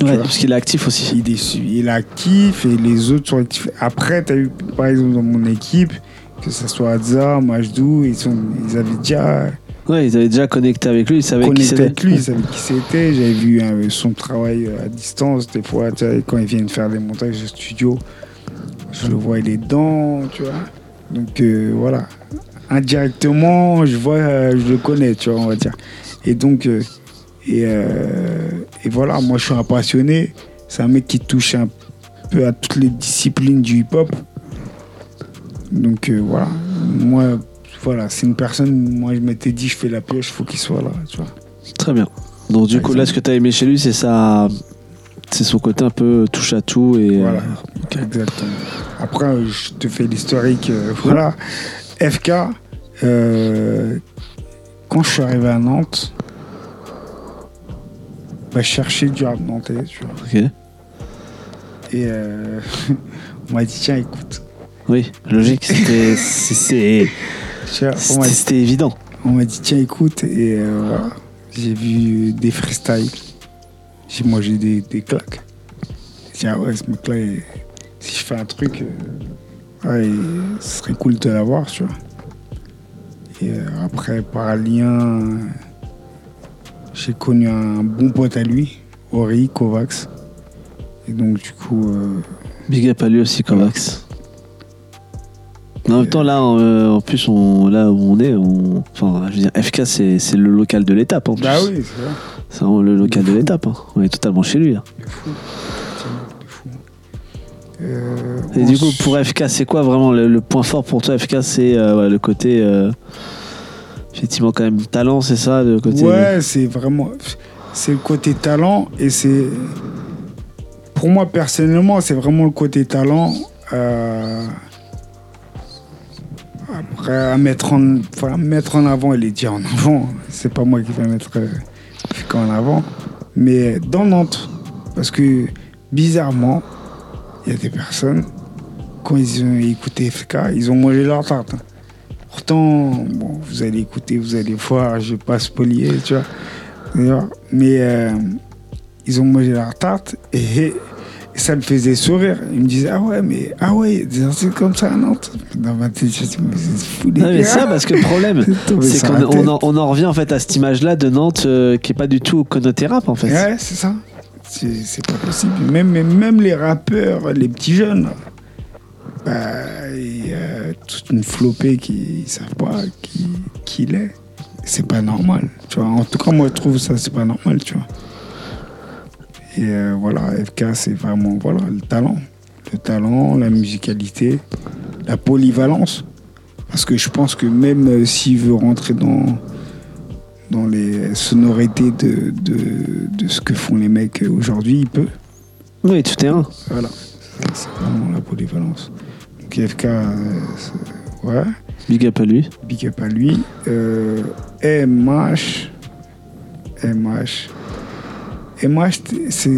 Ouais, parce qu'il est actif aussi. Il est, il est actif et les autres sont actifs. Après, tu as eu, par exemple, dans mon équipe, que ce soit Adza, Majdou, ils, sont, ils avaient déjà Ouais, ils avaient déjà connecté avec lui, ils savaient qui c'était. avec lui, ils savaient qui c'était. J'avais vu hein, son travail euh, à distance, des fois, tu sais, quand ils viennent faire des montages de studio, je le vois, il est dedans, tu vois. Donc euh, voilà, indirectement, je vois, euh, je le connais, tu vois, on va dire. Et donc, euh, et, euh, et voilà, moi je suis un passionné. C'est un mec qui touche un peu à toutes les disciplines du hip-hop. Donc voilà, moi, voilà, c'est une personne, moi je m'étais dit, je fais la pioche, faut qu'il soit là, tu vois. Très bien. Donc du Par coup, là, ce que tu as aimé chez lui, c'est ça, c'est son côté un peu touche à tout et Voilà. euh, Exactement. Après, je te fais l'historique. euh, voilà. FK, euh, quand je suis arrivé à Nantes, bah, je cherchais du rap nantais, tu vois. ok. Et euh, on m'a dit, tiens, écoute. Oui, logique. C'était, c'était évident. on m'a dit, tiens, écoute. Et euh. J'ai vu des freestyles. J'ai mangé des, des claques. J'ai dit, ah ouais, ce mec-là, si je fais un truc, ouais, ce serait cool de l'avoir, tu vois. Et euh, après, par lien, j'ai connu un bon pote à lui, Ori Kovacs. Et donc, du coup, euh, Big up à lui aussi, Kovacs. En même temps, là, en, euh, en plus, on, là où on est, on, enfin, je veux dire, FK, c'est, le local de l'étape. En plus. bah oui, c'est vrai. C'est vraiment le local De l'étape. hein. On est totalement chez lui. Là. De fou. Effectivement, de fou. Euh, Et du coup, pour FK, c'est quoi vraiment le, le point fort pour toi FK, c'est euh, le côté. Euh, effectivement, quand même, talent, c'est ça le côté... Ouais, c'est vraiment. C'est le côté talent et c'est. Pour moi, personnellement, c'est vraiment le côté talent. euh, après, à mettre en, enfin, mettre en avant et les dire en avant, c'est pas moi qui vais mettre euh, FK en avant. Mais dans Nantes, parce que bizarrement, il y a des personnes, quand ils ont écouté FK, ils ont mangé leur tarte. Pourtant, bon, vous allez écouter, vous allez voir, je vais pas spolier, tu vois. Mais euh, ils ont mangé leur tarte et, ça me faisait sourire. Ils me disaient, ah ouais, mais ah ouais, des artistes comme ça à Nantes. Dans ma tête, je me c'est fou, les Non, mais ça, parce que le problème, c'est qu'on on en, on en revient en fait à cette image-là de Nantes euh, qui est pas du tout connotée rap en fait. Ouais, c'est ça. C'est pas possible. Même, les rappeurs, les petits jeunes, bah, il y a toute une flopée qui ne savent pas qui, qui il est. C'est pas normal. Tu vois. En tout cas, moi, je trouve ça, c'est pas normal. Tu vois. Et euh, voilà, FK, c'est vraiment voilà, le talent. Le talent, la musicalité, la polyvalence. Parce que je pense que même euh, s'il veut rentrer dans, dans les sonorités de, de, de ce que font les mecs aujourd'hui, il peut. Oui, tout terrain. Voilà, c'est c'est vraiment la polyvalence. Donc FK, euh, ouais, Big up à lui. big up à lui. MH, MH, MH, c'est,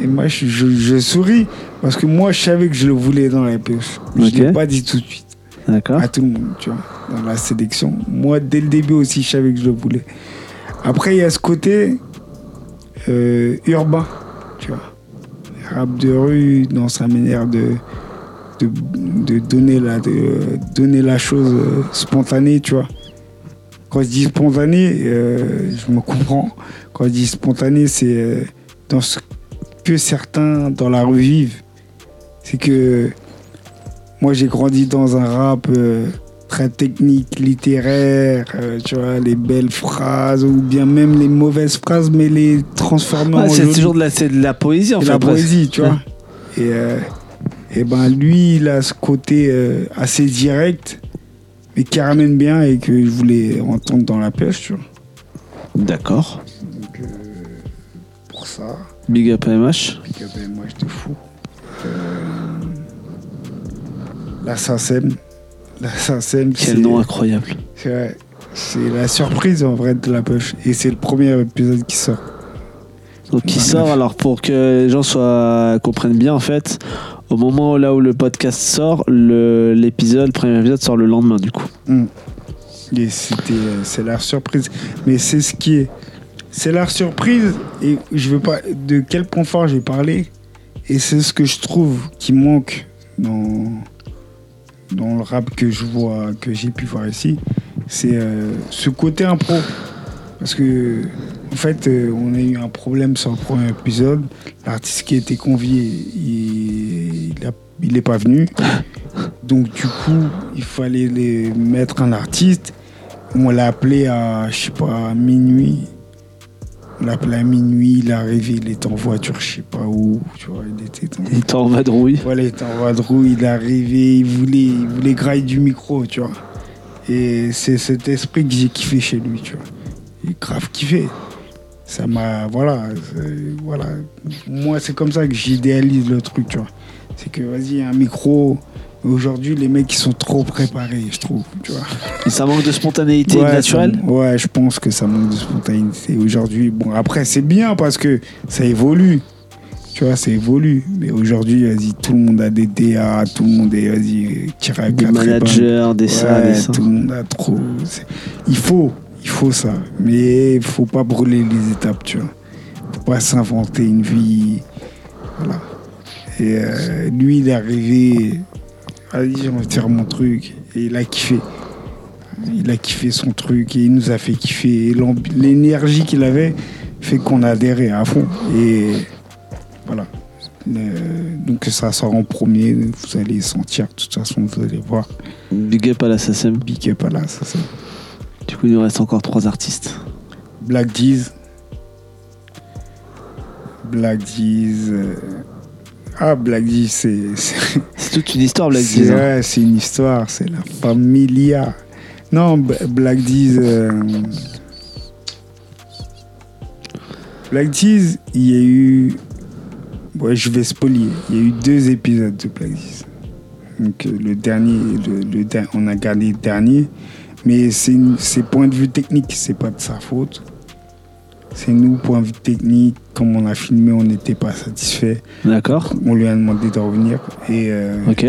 MH je, je souris parce que moi je savais que je le voulais dans la pioche. Je ne l'ai pas dit tout de suite D'accord. à tout le monde, tu vois, dans la sélection. Moi, dès le début aussi, je savais que je le voulais. Après, il y a ce côté euh, urbain, tu vois. Rap de rue, dans sa manière de, de, de donner, la, de donner la chose euh, spontanée, tu vois. Quand je dis spontané, euh, je me comprends. Quand je dis spontané, c'est euh, dans ce que certains dans la rue vivent. C'est que moi, j'ai grandi dans un rap euh, très technique, littéraire, euh, tu vois, les belles phrases ou bien même les mauvaises phrases, mais les transformer en c'est toujours de la, c'est de la poésie en fait. la poésie, tu vois. Et, et ben lui, il a ce côté euh, assez direct, mais qui ramène bien et que je voulais entendre dans la pêche, tu vois. D'accord. Donc, euh, pour ça, Big up MH. Big up moi, j'étais fou. Euh, la SACEM. La SACEM, Quel nom incroyable. c'est vrai, c'est la surprise en vrai de la poche. Et c'est le premier épisode qui sort. Donc qui sort alors pour que les gens soient comprennent bien en fait. Au moment là où le podcast sort, le- l'épisode, premier épisode sort le lendemain du coup. Mm. C'était, euh, c'est la surprise. Mais c'est ce qui est. C'est la surprise, et je veux pas. De quel point fort j'ai parlé, et c'est ce que je trouve qui manque dans, dans le rap que je vois, que j'ai pu voir ici, c'est euh, ce côté impro. Parce que, en fait, euh, on a eu un problème sur le premier épisode. L'artiste qui a été convié, il n'est il pas venu. Donc, du coup, il fallait les mettre un artiste. On l'a appelé à, je sais pas, à minuit. On l'a appelé à minuit, il est arrivé, il était en voiture, je sais pas où, tu vois, il était dans... Il était en vadrouille. Voilà, il était en vadrouille, il est arrivé, il voulait, il voulait grailler du micro, tu vois. Et c'est cet esprit que j'ai kiffé chez lui, tu vois. Grave kiffé. Ça m'a, voilà, voilà. Moi, c'est comme ça que j'idéalise le truc, tu vois. C'est que, vas-y, un micro. Aujourd'hui, les mecs, ils sont trop préparés, je trouve, tu vois. Et ça manque de spontanéité Ouais, naturelle? ça- ouais, je pense que ça manque de spontanéité aujourd'hui. Bon, après, c'est bien parce que ça évolue. Tu vois, ça évolue. Mais aujourd'hui, vas-y, tout le monde a des DA, tout le monde est, vas-y, tiré à Des managers, des ça, Ouais, des ça. tout le monde a trop. Il faut, il faut ça. Mais il faut pas brûler les étapes, tu vois. faut pas s'inventer une vie. Voilà. Et euh, lui, il est arrivé. Vas-y, j'ai envie de faire mon truc. Et il a kiffé. Il a kiffé son truc et il nous a fait kiffer. Et L'énergie qu'il avait fait qu'on a adhéré à fond. Et voilà. Le- donc ça sort en premier, vous allez sentir, de toute façon vous allez voir. Big up à la SACEM. Big up à la ça. Du coup, il nous reste encore trois artistes. Black Jeez. Black Jeez. euh, Ah, Black Jeez, c'est. c'est- toute une histoire, Black c'est- Jeez. hein. ouais, c'est une histoire, c'est la familia. Non, B- Black Jeez. euh, Black Jeez, il y a eu. Ouais, je vais spolier. Il y a eu deux épisodes de Black Jeez. Donc euh, le dernier, le, on a gardé le dernier. Mais c'est point de vue technique, c'est pas de sa faute. C'est nous, point de vue technique, comme on a filmé, on n'était pas satisfait. D'accord. On lui a demandé de revenir. Et euh, Ok.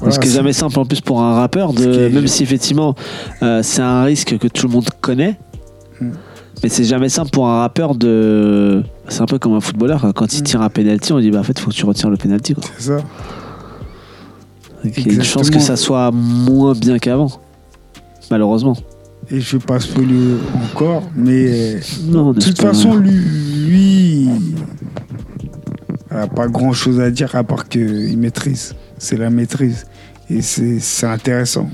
voilà, Ce qui est jamais simple en plus pour un rappeur, de, est- même si effectivement euh, c'est un risque que tout le monde connaît, Mm. mais c'est jamais simple pour un rappeur de. C'est un peu comme un footballeur, quoi. quand il Mm. tire un penalty, on dit bah en fait faut que tu retires le penalty. C'est ça. Il y a une chance que ça soit moins bien qu'avant, malheureusement. Et je ne vais pas spoiler encore, mais euh, Non, de toute façon, lui, lui il n'a pas grand chose à dire à part qu'il maîtrise. C'est la maîtrise. Et c'est c'est intéressant.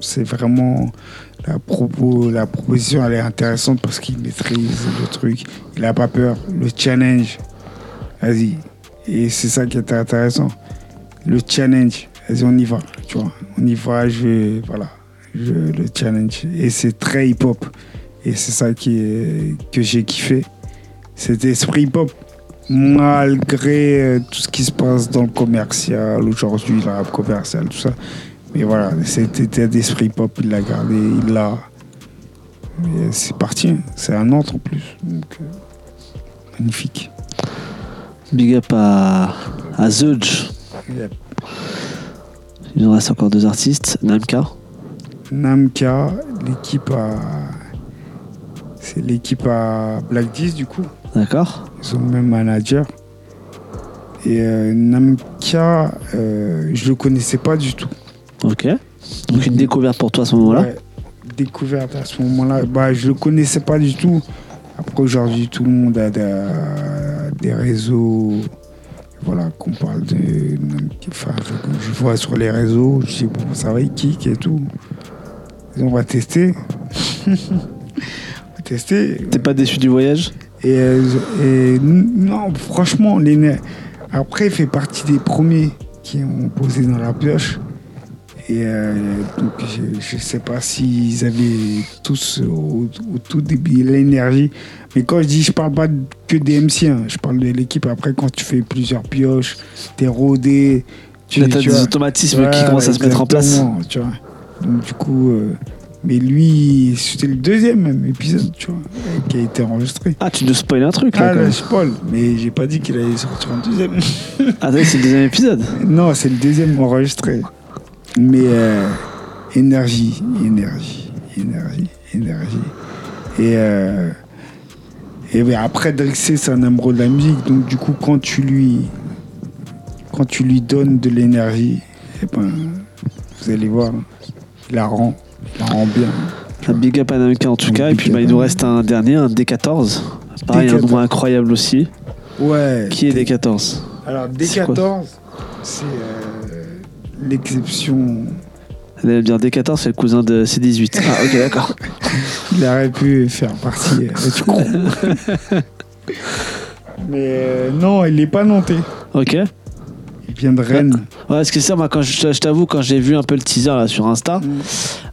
C'est vraiment. La, propos, la proposition, elle est intéressante parce qu'il maîtrise le truc. Il n'a pas peur. Le challenge, vas-y. Et c'est ça qui est intéressant. Le challenge, vas-y, on y va. Tu vois, on y va, je vais. Voilà. Le challenge. Et c'est très hip-hop. Et c'est ça qui est, que j'ai kiffé. Cet esprit hip-hop, malgré euh, tout ce qui se passe dans le commercial aujourd'hui, le rap commercial, tout ça. Mais voilà, cet état d'esprit hip-hop, il l'a gardé, il l'a. C'est parti, hein. c'est un autre en plus. Donc, euh, magnifique. Big up à, à Zudge. Yep. Il nous reste encore deux artistes. Namka. Namka, l'équipe à. C'est l'équipe à Black 10 du coup. D'accord. Ils ont le même manager. Et euh, Namka, euh, je le connaissais pas du tout. Ok. Donc une découverte pour toi à ce moment-là? Ouais, découverte à ce moment-là. Bah, je le connaissais pas du tout. Après, aujourd'hui, tout le monde a des, des réseaux. Voilà, qu'on parle de. Enfin, je, je vois sur les réseaux, je dis, bon, ça va, il kick et tout. On va tester. on va tester. T'es pas déçu du voyage? Et, euh, et non, franchement, les après, il fait partie des premiers qui ont posé dans la pioche. Et euh, donc, je ne sais pas s'ils avaient tous au, au tout début l'énergie. Mais quand je dis, je parle pas que des MC, hein, je parle de l'équipe. Après, quand tu fais plusieurs pioches, t'es rodé. Tu, Là, tu des vois. automatismes qui commencent à se mettre en place. Tu vois. Donc, du coup, euh, mais lui, c'était le deuxième épisode, tu vois, qui a été enregistré. Ah, tu nous spoil un truc là. Ah, je spoil, mais j'ai pas dit qu'il allait sortir un deuxième. Ah, c'est le deuxième épisode? non, c'est le deuxième enregistré. Mais euh, énergie, énergie, énergie, énergie. Et, euh, et ben, après, Drixé, c'est un amoureux de la musique. Donc, du coup, quand tu lui, quand tu lui donnes de l'énergie, eh ben, vous allez voir, la rend, la rend bien. Un big up à Namka en tout Un cas. Et puis bah, il nous reste un dernier, un D14. Pareil, un D14. nom incroyable aussi. Ouais. Qui est D14 Alors, C'est quoi D14, c'est euh, l'exception. Elle allait me dire D14, c'est le cousin de C18. Ah, ok, d'accord. Il aurait pu faire partie euh, du groupe. Mais euh, non, il n'est pas nantais. Ok. Il vient de Rennes. Ouais, parce que ça, moi, quand je, je t'avoue, quand j'ai vu un peu le teaser là sur Insta,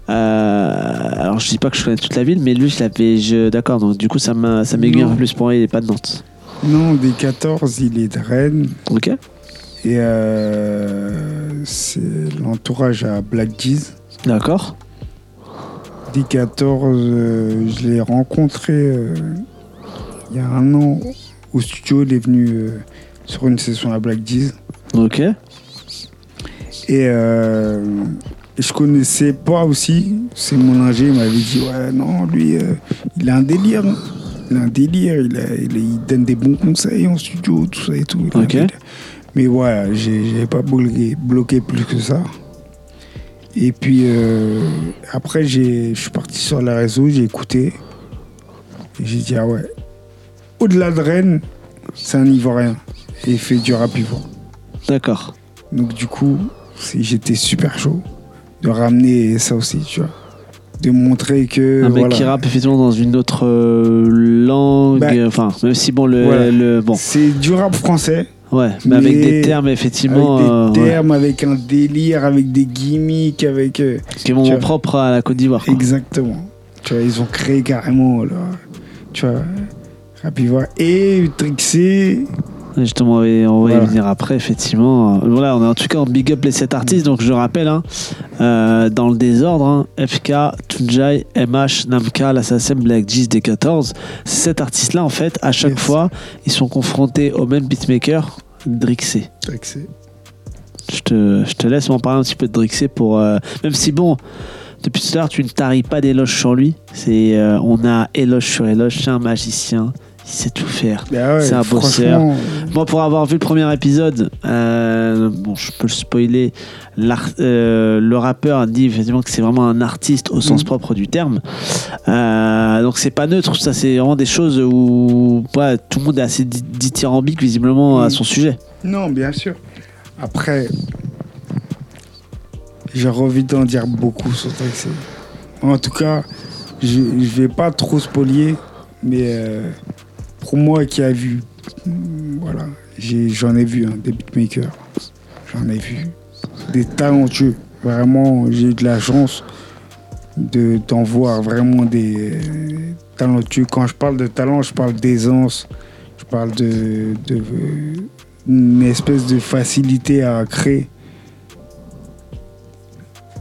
euh, alors je dis pas que je connais toute la ville, mais lui, je l'avais. D'accord, donc du coup, ça m'a- ça m'aiguille un peu plus pour moi, il est pas de Nantes. Non, des 14, il est de Rennes. Ok. Et euh, c'est l'entourage à Black Jeez. D'accord. Des 14, euh, je l'ai rencontré euh, il y a un an au studio. Il est venu sur une session à Black Jeez. Ok. Et euh, je connaissais pas aussi. C'est mon ingé, il m'avait dit Ouais, non, lui, euh, il a un délire. hein. Il a un délire. Il, a- il- il donne des bons conseils en studio, tout ça et tout. Il a un Ok. Mais voilà, j'ai j'ai pas bloqué, bloqué plus que ça. Et puis euh, après, j'ai- je suis parti sur les réseaux, j'ai écouté. Et j'ai dit Ah ouais, au-delà de Rennes, c'est un Ivoirien. Et il fait du rap ivoire. D'accord. Donc du coup, j'étais super chaud de ramener ça aussi, tu vois. De montrer que... un mec voilà, qui rappe effectivement dans une autre euh, langue, Bah, enfin, même si bon, le. voilà. le- bon, C'est du rap français, ouais, mais, avec des termes effectivement. avec euh, des ouais, termes, avec un délire, avec des gimmicks, avec... euh, qui vont propre à la Côte d'Ivoire. exactement. Tu vois, ils ont créé carrément, là, tu vois, rap ivoire. Et Trixé, Justement, on va y- venir après, effectivement. Voilà, on est en tout cas en big up les 7 artistes. Donc, je le rappelle, hein, euh, dans le désordre, hein, FK, Tunjai, MH, Namka, l'Assassin, Black G's, D14. Ces 7 artistes-là, en fait, à chaque Yes. fois, ils sont confrontés au même beatmaker, Drixé. Excellent. Je te, je te laisse m'en parler un petit peu de Drixé pour. euh, même si, bon, depuis tout à l'heure, tu ne taries pas d'éloge sur lui. C'est, euh, on a éloge sur éloge. C'est un magicien. Il sait tout faire. Bah ouais, C'est un bosseur. Moi, pour avoir vu le premier épisode, euh, bon, je peux le spoiler, euh, le rappeur dit effectivement que c'est vraiment un artiste au sens Mhm. propre du terme. Euh, donc c'est pas neutre, ça c'est vraiment des choses où ouais, tout le monde est assez di- dithyrambique visiblement à Mhm. son sujet. Non, bien sûr. Après, j'aurais envie d'en dire beaucoup sur Drexel. En tout cas, je ne vais pas trop spolier, mais euh, pour moi qui a vu, mm, voilà, j'en ai, vu hein, des beatmakers, j'en ai vu des talentueux. Vraiment, j'ai eu de la chance de- d'en voir vraiment des euh, talentueux. Quand je parle de talent, je parle d'aisance, je parle de, de euh, une espèce de facilité à créer.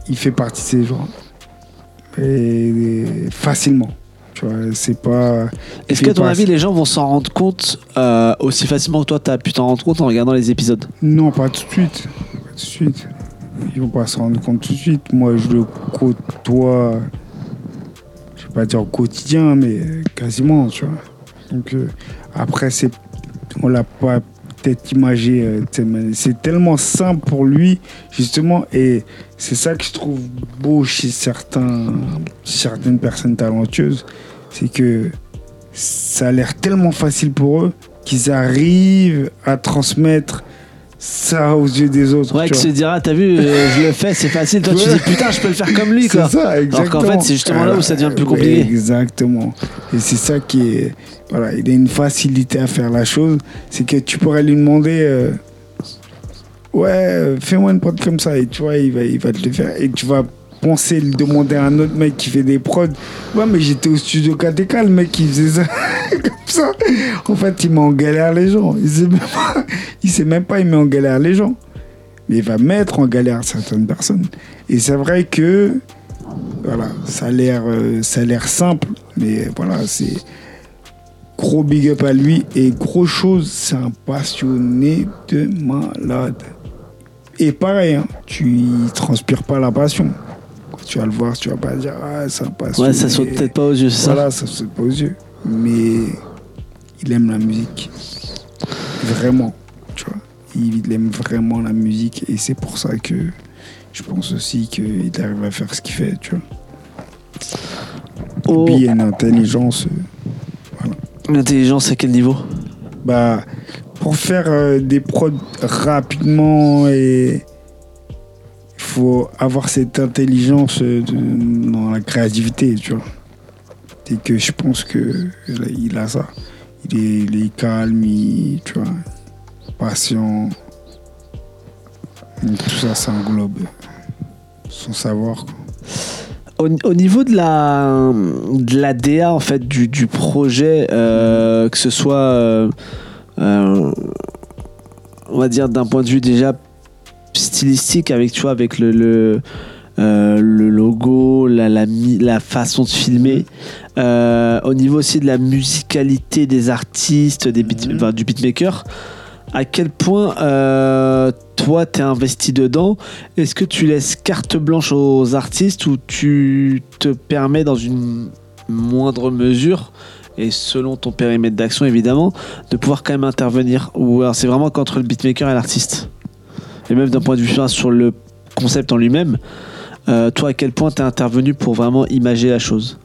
Il fait partie de ces gens. Facilement. Tu vois, c'est pas. Est-ce qu'à ton avis les gens vont s'en rendre compte euh, aussi facilement que toi tu as pu t'en rendre compte en regardant les épisodes? Non, pas tout de suite. Pas tout de suite. Ils vont pas se rendre compte tout de suite. Moi, je le côtoie, je vais pas dire au quotidien, mais quasiment, tu vois. Donc, euh, après, c'est, on l'a pas imagé. euh, c'est tellement simple pour lui, justement, et c'est ça que je trouve beau chez certains, certaines personnes talentueuses, c'est que ça a l'air tellement facile pour eux qu'ils arrivent à transmettre ça aux yeux des autres. Ouais, tu qui se dira, t'as vu, euh, je le fais, c'est facile. Toi, tu dis putain, je peux le faire comme lui, quoi. C'est ça, exactement. qu'en fait, c'est justement là où ça devient plus compliqué. Exactement. Et c'est ça qui est. Voilà, il a une facilité à faire la chose. C'est que tu pourrais lui demander. euh, ouais, fais-moi une prod comme ça. Et tu vois, il va, il va te le faire. Et tu vas penser le demander à un autre mec qui fait des prods. Ouais, mais j'étais au studio KTK, le mec qui faisait ça comme ça. En fait, il met en galère les gens. Il sait même pas, il sait même pas, il met en galère les gens. Mais il va mettre en galère certaines personnes. Et c'est vrai que voilà, ça a l'air, euh, ça a l'air simple, mais voilà, c'est gros big up à lui et gros chose, c'est un passionné de malade. Et pareil, hein, tu transpires pas la passion. Tu vas le voir, tu vas pas dire ah un passionné. Ouais, ça saute peut-être pas aux yeux, c'est ça Voilà, ça saute pas aux yeux, mais il aime la musique, vraiment, tu vois. Il aime vraiment la musique et c'est pour ça que je pense aussi qu'il arrive à faire ce qu'il fait, tu vois. Oh, Puis il y a une intelligence. euh, L'intelligence à quel niveau? Bah, pour faire euh, des prods rapidement et faut avoir cette intelligence euh, dans la créativité, tu vois. Et que je pense que il a ça. Il est, calme, il- tu vois, patient. Tout ça, ça englobe son savoir. quoi. Au, au niveau de la, de la DA en fait du, du projet, euh, que ce soit, euh, on va dire d'un point de vue déjà stylistique avec tu vois avec le le, euh, le logo, la, la, la façon de filmer, euh, au niveau aussi de la musicalité des artistes, des beat- Mhm. enfin, du beatmaker. À quel point euh, toi t'es investi dedans? Est-ce que tu laisses carte blanche aux artistes ou tu te permets dans une moindre mesure et selon ton périmètre d'action évidemment de pouvoir quand même intervenir? Ou alors c'est vraiment qu'entre le beatmaker et l'artiste? Et même d'un point de vue sur le concept en lui-même euh, toi à quel point t'es intervenu pour vraiment imager la chose?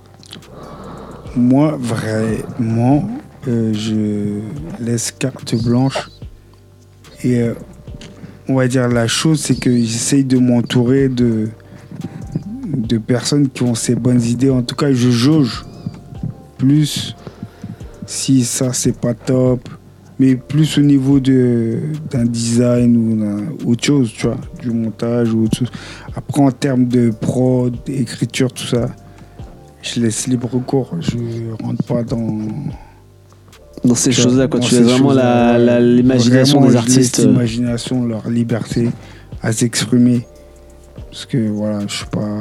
Moi, vraiment, euh, je laisse carte blanche. Et euh, on va dire la chose, c'est que j'essaye de m'entourer de, de personnes qui ont ces bonnes idées. En tout cas, je jauge plus si ça, c'est pas top. Mais plus au niveau de- d'un design ou d'un- autre chose, tu vois, du montage ou autre chose. Après, en termes de prod, d'écriture, tout ça, je laisse libre cours. Je rentre pas dans, Dans ces choses-là, quoi. dans Tu laisses vraiment l'imagination des artistes. euh. L'imagination, leur liberté à s'exprimer. Parce que voilà, je suis pas.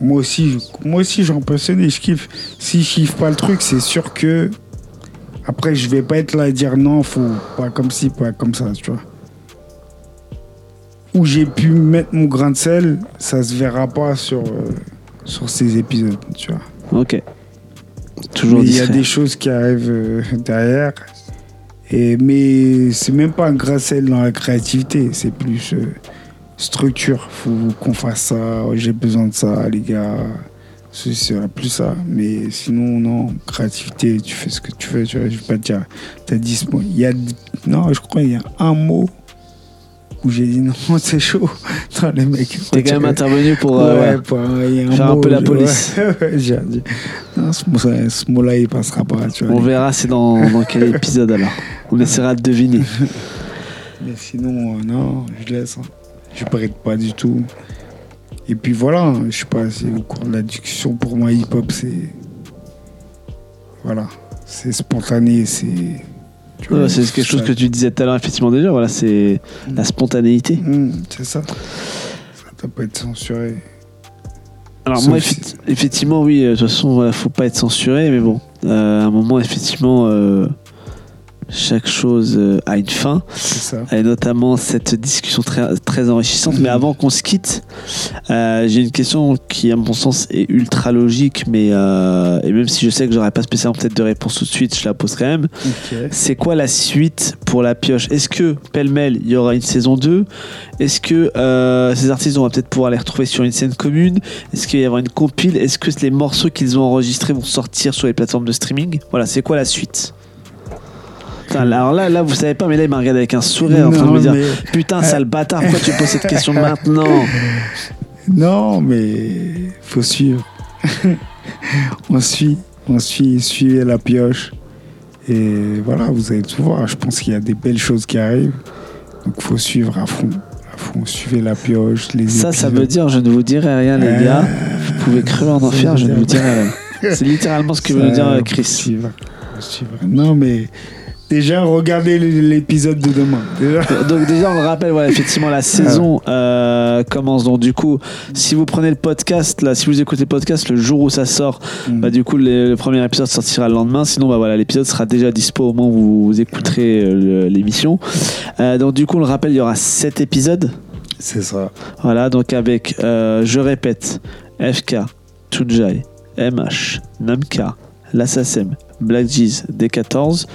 Moi aussi, moi aussi, j'en passionné, je kiffe. Si je kiffe pas le truc, c'est sûr que après, je vais pas être là à dire non, faut pas comme ci, pas comme ça, tu vois. Où j'ai pu mettre mon grain de sel, ça se verra pas sur euh, sur ces épisodes, tu vois. Ok. Toujours il y a des choses qui arrivent euh, derrière. Et, mais c'est même pas un grain de sel dans la créativité, c'est plus euh, structure. Faut qu'on fasse ça, j'ai besoin de ça, les gars. C'est c'est plus ça. Mais sinon, non, créativité, tu fais ce que tu veux. Tu vois, je vais pas te dire, t'as dit ce mot. Il y a, non, je crois qu'il y a un mot où j'ai dit non, c'est chaud. Non, les mecs. T'es quand même intervenu pour. Ouais, euh, pour un- un Faire un peu la police. ouais, ouais, j'ai dit, non, ce mot- ce mot-là, il passera pas. Tu vois, On verra c'est dans, dans quel épisode alors. On essaiera de deviner. Mais sinon, euh, non, je laisse. hein. Je prête pas du tout. Et puis voilà, je sais pas, c'est au cours de la discussion, pour moi, hip-hop, c'est. Voilà, c'est spontané, c'est. Ouais, c'est quelque chose ça- que tu disais tout à l'heure, effectivement, déjà. Voilà, c'est la spontanéité. Hum, c'est ça. Ça doit pas être censuré. Alors, Sauf moi, effe- effectivement, oui, euh, de toute façon, voilà, faut pas être censuré, mais bon, euh, à un moment, effectivement, euh, chaque chose euh, a une fin. Ça. et notamment cette discussion très, très enrichissante. Mais avant qu'on se quitte, euh, j'ai une question qui, à mon sens, est ultra logique, mais euh, et même si je sais que j'aurais pas spécialement peut-être de réponse tout de suite, je la pose quand même. C'est quoi la suite pour la pioche? Est-ce que pêle-mêle, il y aura une saison 2 Est-ce que euh, ces artistes, on va peut-être pouvoir les retrouver sur une scène commune? Est-ce qu'il va y avoir une compile? Est-ce que les morceaux qu'ils ont enregistrés vont sortir sur les plateformes de streaming? Voilà, c'est quoi la suite? Putain, alors là, là, vous savez pas, mais là, il m'a regardé avec un sourire en train de me dire mais- Putain, sale bâtard, pourquoi tu poses cette question maintenant? Non, mais faut suivre. on suit, on suit, suivez la pioche. Et voilà, vous allez tout voir. Je pense qu'il y a des belles choses qui arrivent. Donc faut suivre à fond. À fond, suivez la pioche. Les Ça, ça veut dire je ne vous dirai rien, les Euh, gars. Vous pouvez crever en enfer, je ne vous dirai rien. C'est littéralement ce que veut dire Chris. suivre. Non, mais déjà, regardez l'épisode de demain. Déjà. Donc déjà on le rappelle, voilà, effectivement la saison euh, commence. Donc du coup, si vous prenez le podcast, là, si vous écoutez le podcast le jour où ça sort, Mm. bah du coup le, le premier épisode sortira le lendemain. Sinon bah voilà, l'épisode sera déjà dispo au moment où vous écouterez euh, l'émission. Euh, donc du coup on le rappelle, il y aura 7 épisodes. C'est ça. Voilà, donc avec, je répète, FK, Tunjai, MH, Namka, l'Assasem, Black Jeez, D14.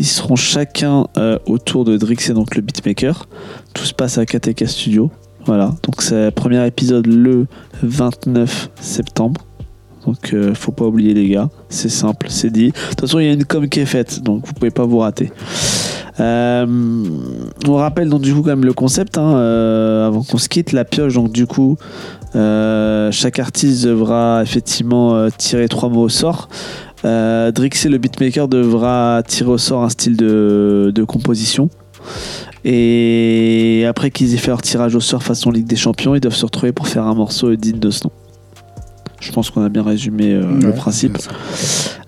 Ils seront chacun euh, autour de Drix et donc le beatmaker. Tout se passe à KTK Studio. Voilà, donc c'est le premier épisode le 29 septembre. Donc euh, faut pas oublier les gars, c'est simple, c'est dit. De toute façon il y a une com qui est faite, donc vous pouvez pas vous rater. Euh, on rappelle donc du coup quand même le concept hein, avant qu'on se quitte la pioche donc du coup chaque artiste devra effectivement tirer trois mots au sort euh, Drixé le beatmaker devra tirer au sort un style de, de composition. Et après qu'ils aient fait leur tirage au sort façon Ligue des Champions ils doivent se retrouver pour faire un morceau digne de ce nom je pense qu'on a bien résumé euh, le principe.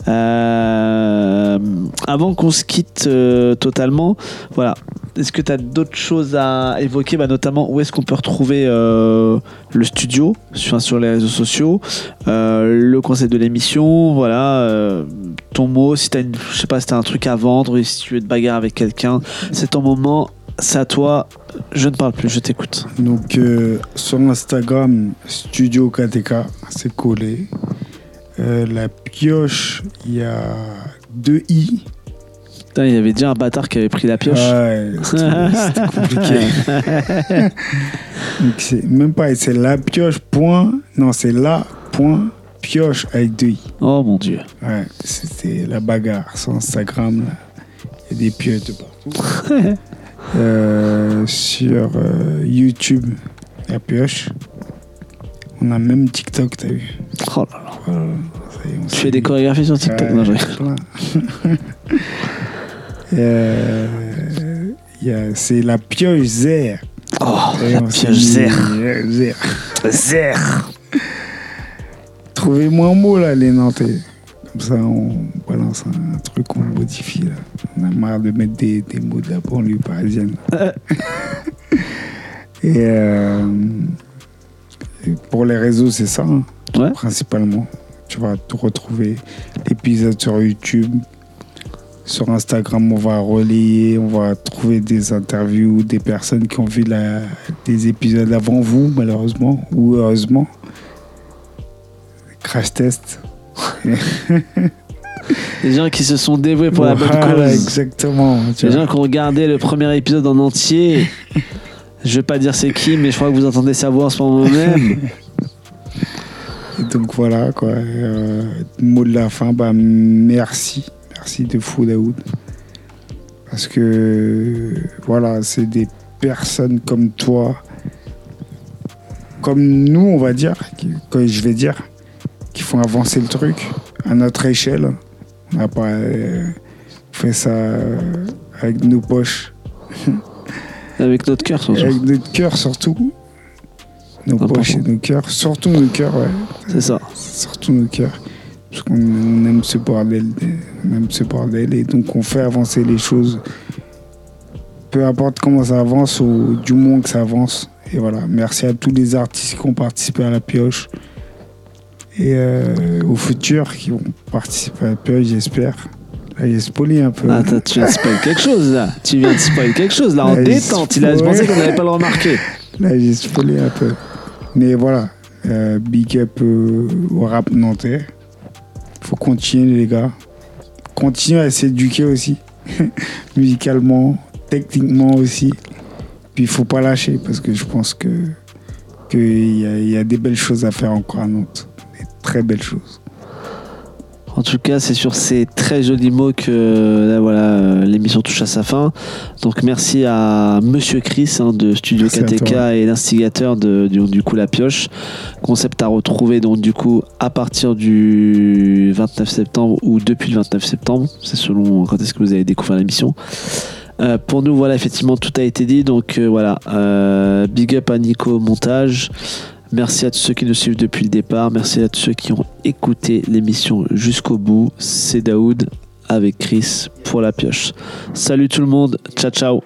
euh, avant qu'on se quitte euh, totalement, voilà. Est-ce que tu as d'autres choses à évoquer? Bah, Notamment, où est-ce qu'on peut retrouver le studio? Sur, sur les réseaux sociaux. Le concept de l'émission, voilà. ton mot, si tu as, je sais pas, si t'as un truc à vendre, si tu veux te bagarrer avec quelqu'un, c'est ton moment, c'est à toi. Je ne parle plus, je t'écoute. Donc euh, sur Instagram, Studio KTK, c'est collé. Euh, la pioche, il y a deux i. Putain, il y avait déjà un bâtard qui avait pris la pioche. Ouais, c'était compliqué. Donc c'est même pas, c'est la pioche point. Non, c'est la point pioche avec deux i. Oh mon dieu. Ouais, c'était la bagarre sur Instagram. là. Il y a des pioches de partout. Euh, sur euh, YouTube, la pioche. On a même TikTok, t'as vu Oh là là. Voilà, ça y est, on Tu fais des chorégraphies sur TikTok Ouais, Non, je. Euh, C'est la pioche Zer. Oh, Et la pioche zer. Zer. Zer. Trouvez-moi un mot là, les Nantais. Comme ça, on balance lance un, truc qu'on modifie. Là. On a marre de mettre des, des mots de la banlieue parisienne. et, euh, et pour les réseaux, c'est ça, hein, Ouais. principalement. Tu vas tout retrouver. L'épisode sur YouTube. Sur Instagram, on va relayer, on va trouver des interviews des personnes qui ont vu la, des épisodes avant vous, malheureusement, ou heureusement. Crash test. Les gens qui se sont dévoués pour la bonne cause. exactement. Les gens qui ont regardé le premier épisode en entier. Je vais pas dire c'est qui, mais je crois que vous entendez sa voix en ce moment même. Donc voilà, quoi. Euh, mot de la fin, bah, merci. Merci de fou, Daoud. Parce que, voilà, c'est des personnes comme toi, comme nous, on va dire, que je vais dire, font avancer le truc à notre échelle. On n'a pas euh, fait ça euh, avec nos poches, Avec notre cœur, surtout. avec notre cœur surtout. Nos poches et nos cœurs, surtout nos cœurs, ouais. C'est ça. surtout nos cœurs. Parce qu'on on aime ce bordel, on aime ce bordel et donc on fait avancer les choses. Peu importe comment ça avance ou du moins que ça avance. Et voilà, merci à tous les artistes qui ont participé à la pioche et euh, aux futurs qui vont participer à la pioche, j'espère. Là, j'ai spoilé un peu. Ah, t'as- tu viens de spoiler quelque chose là. Tu viens de spoiler quelque chose là en détente. Il a pensé qu'on n'avait pas le remarqué. Là, j'ai spoilé un peu. Mais voilà, euh, big up euh, au rap nantais. Faut continuer, les gars. Continuer à s'éduquer aussi, musicalement, techniquement aussi. Puis il faut pas lâcher parce que je pense que qu'il y, y a des belles choses à faire encore à Nantes. Très belles choses. En tout cas, c'est sur ces très jolis mots que là, voilà, euh, l'émission touche à sa fin. Donc merci à Monsieur Chris hein, de Studio Merci KTK et l'instigateur de du, du coup La Pioche. Concept à retrouver donc du coup à partir du 29 septembre ou depuis le 29 septembre. C'est selon quand est-ce que vous avez découvert l'émission. Euh, pour nous, voilà, effectivement, tout a été dit. Donc euh, voilà, euh, big up à Nico montage. Merci à tous ceux qui nous suivent depuis le départ. Merci à tous ceux qui ont écouté l'émission jusqu'au bout. C'est Daoud avec Chris pour la pioche. Salut tout le monde. Ciao, ciao.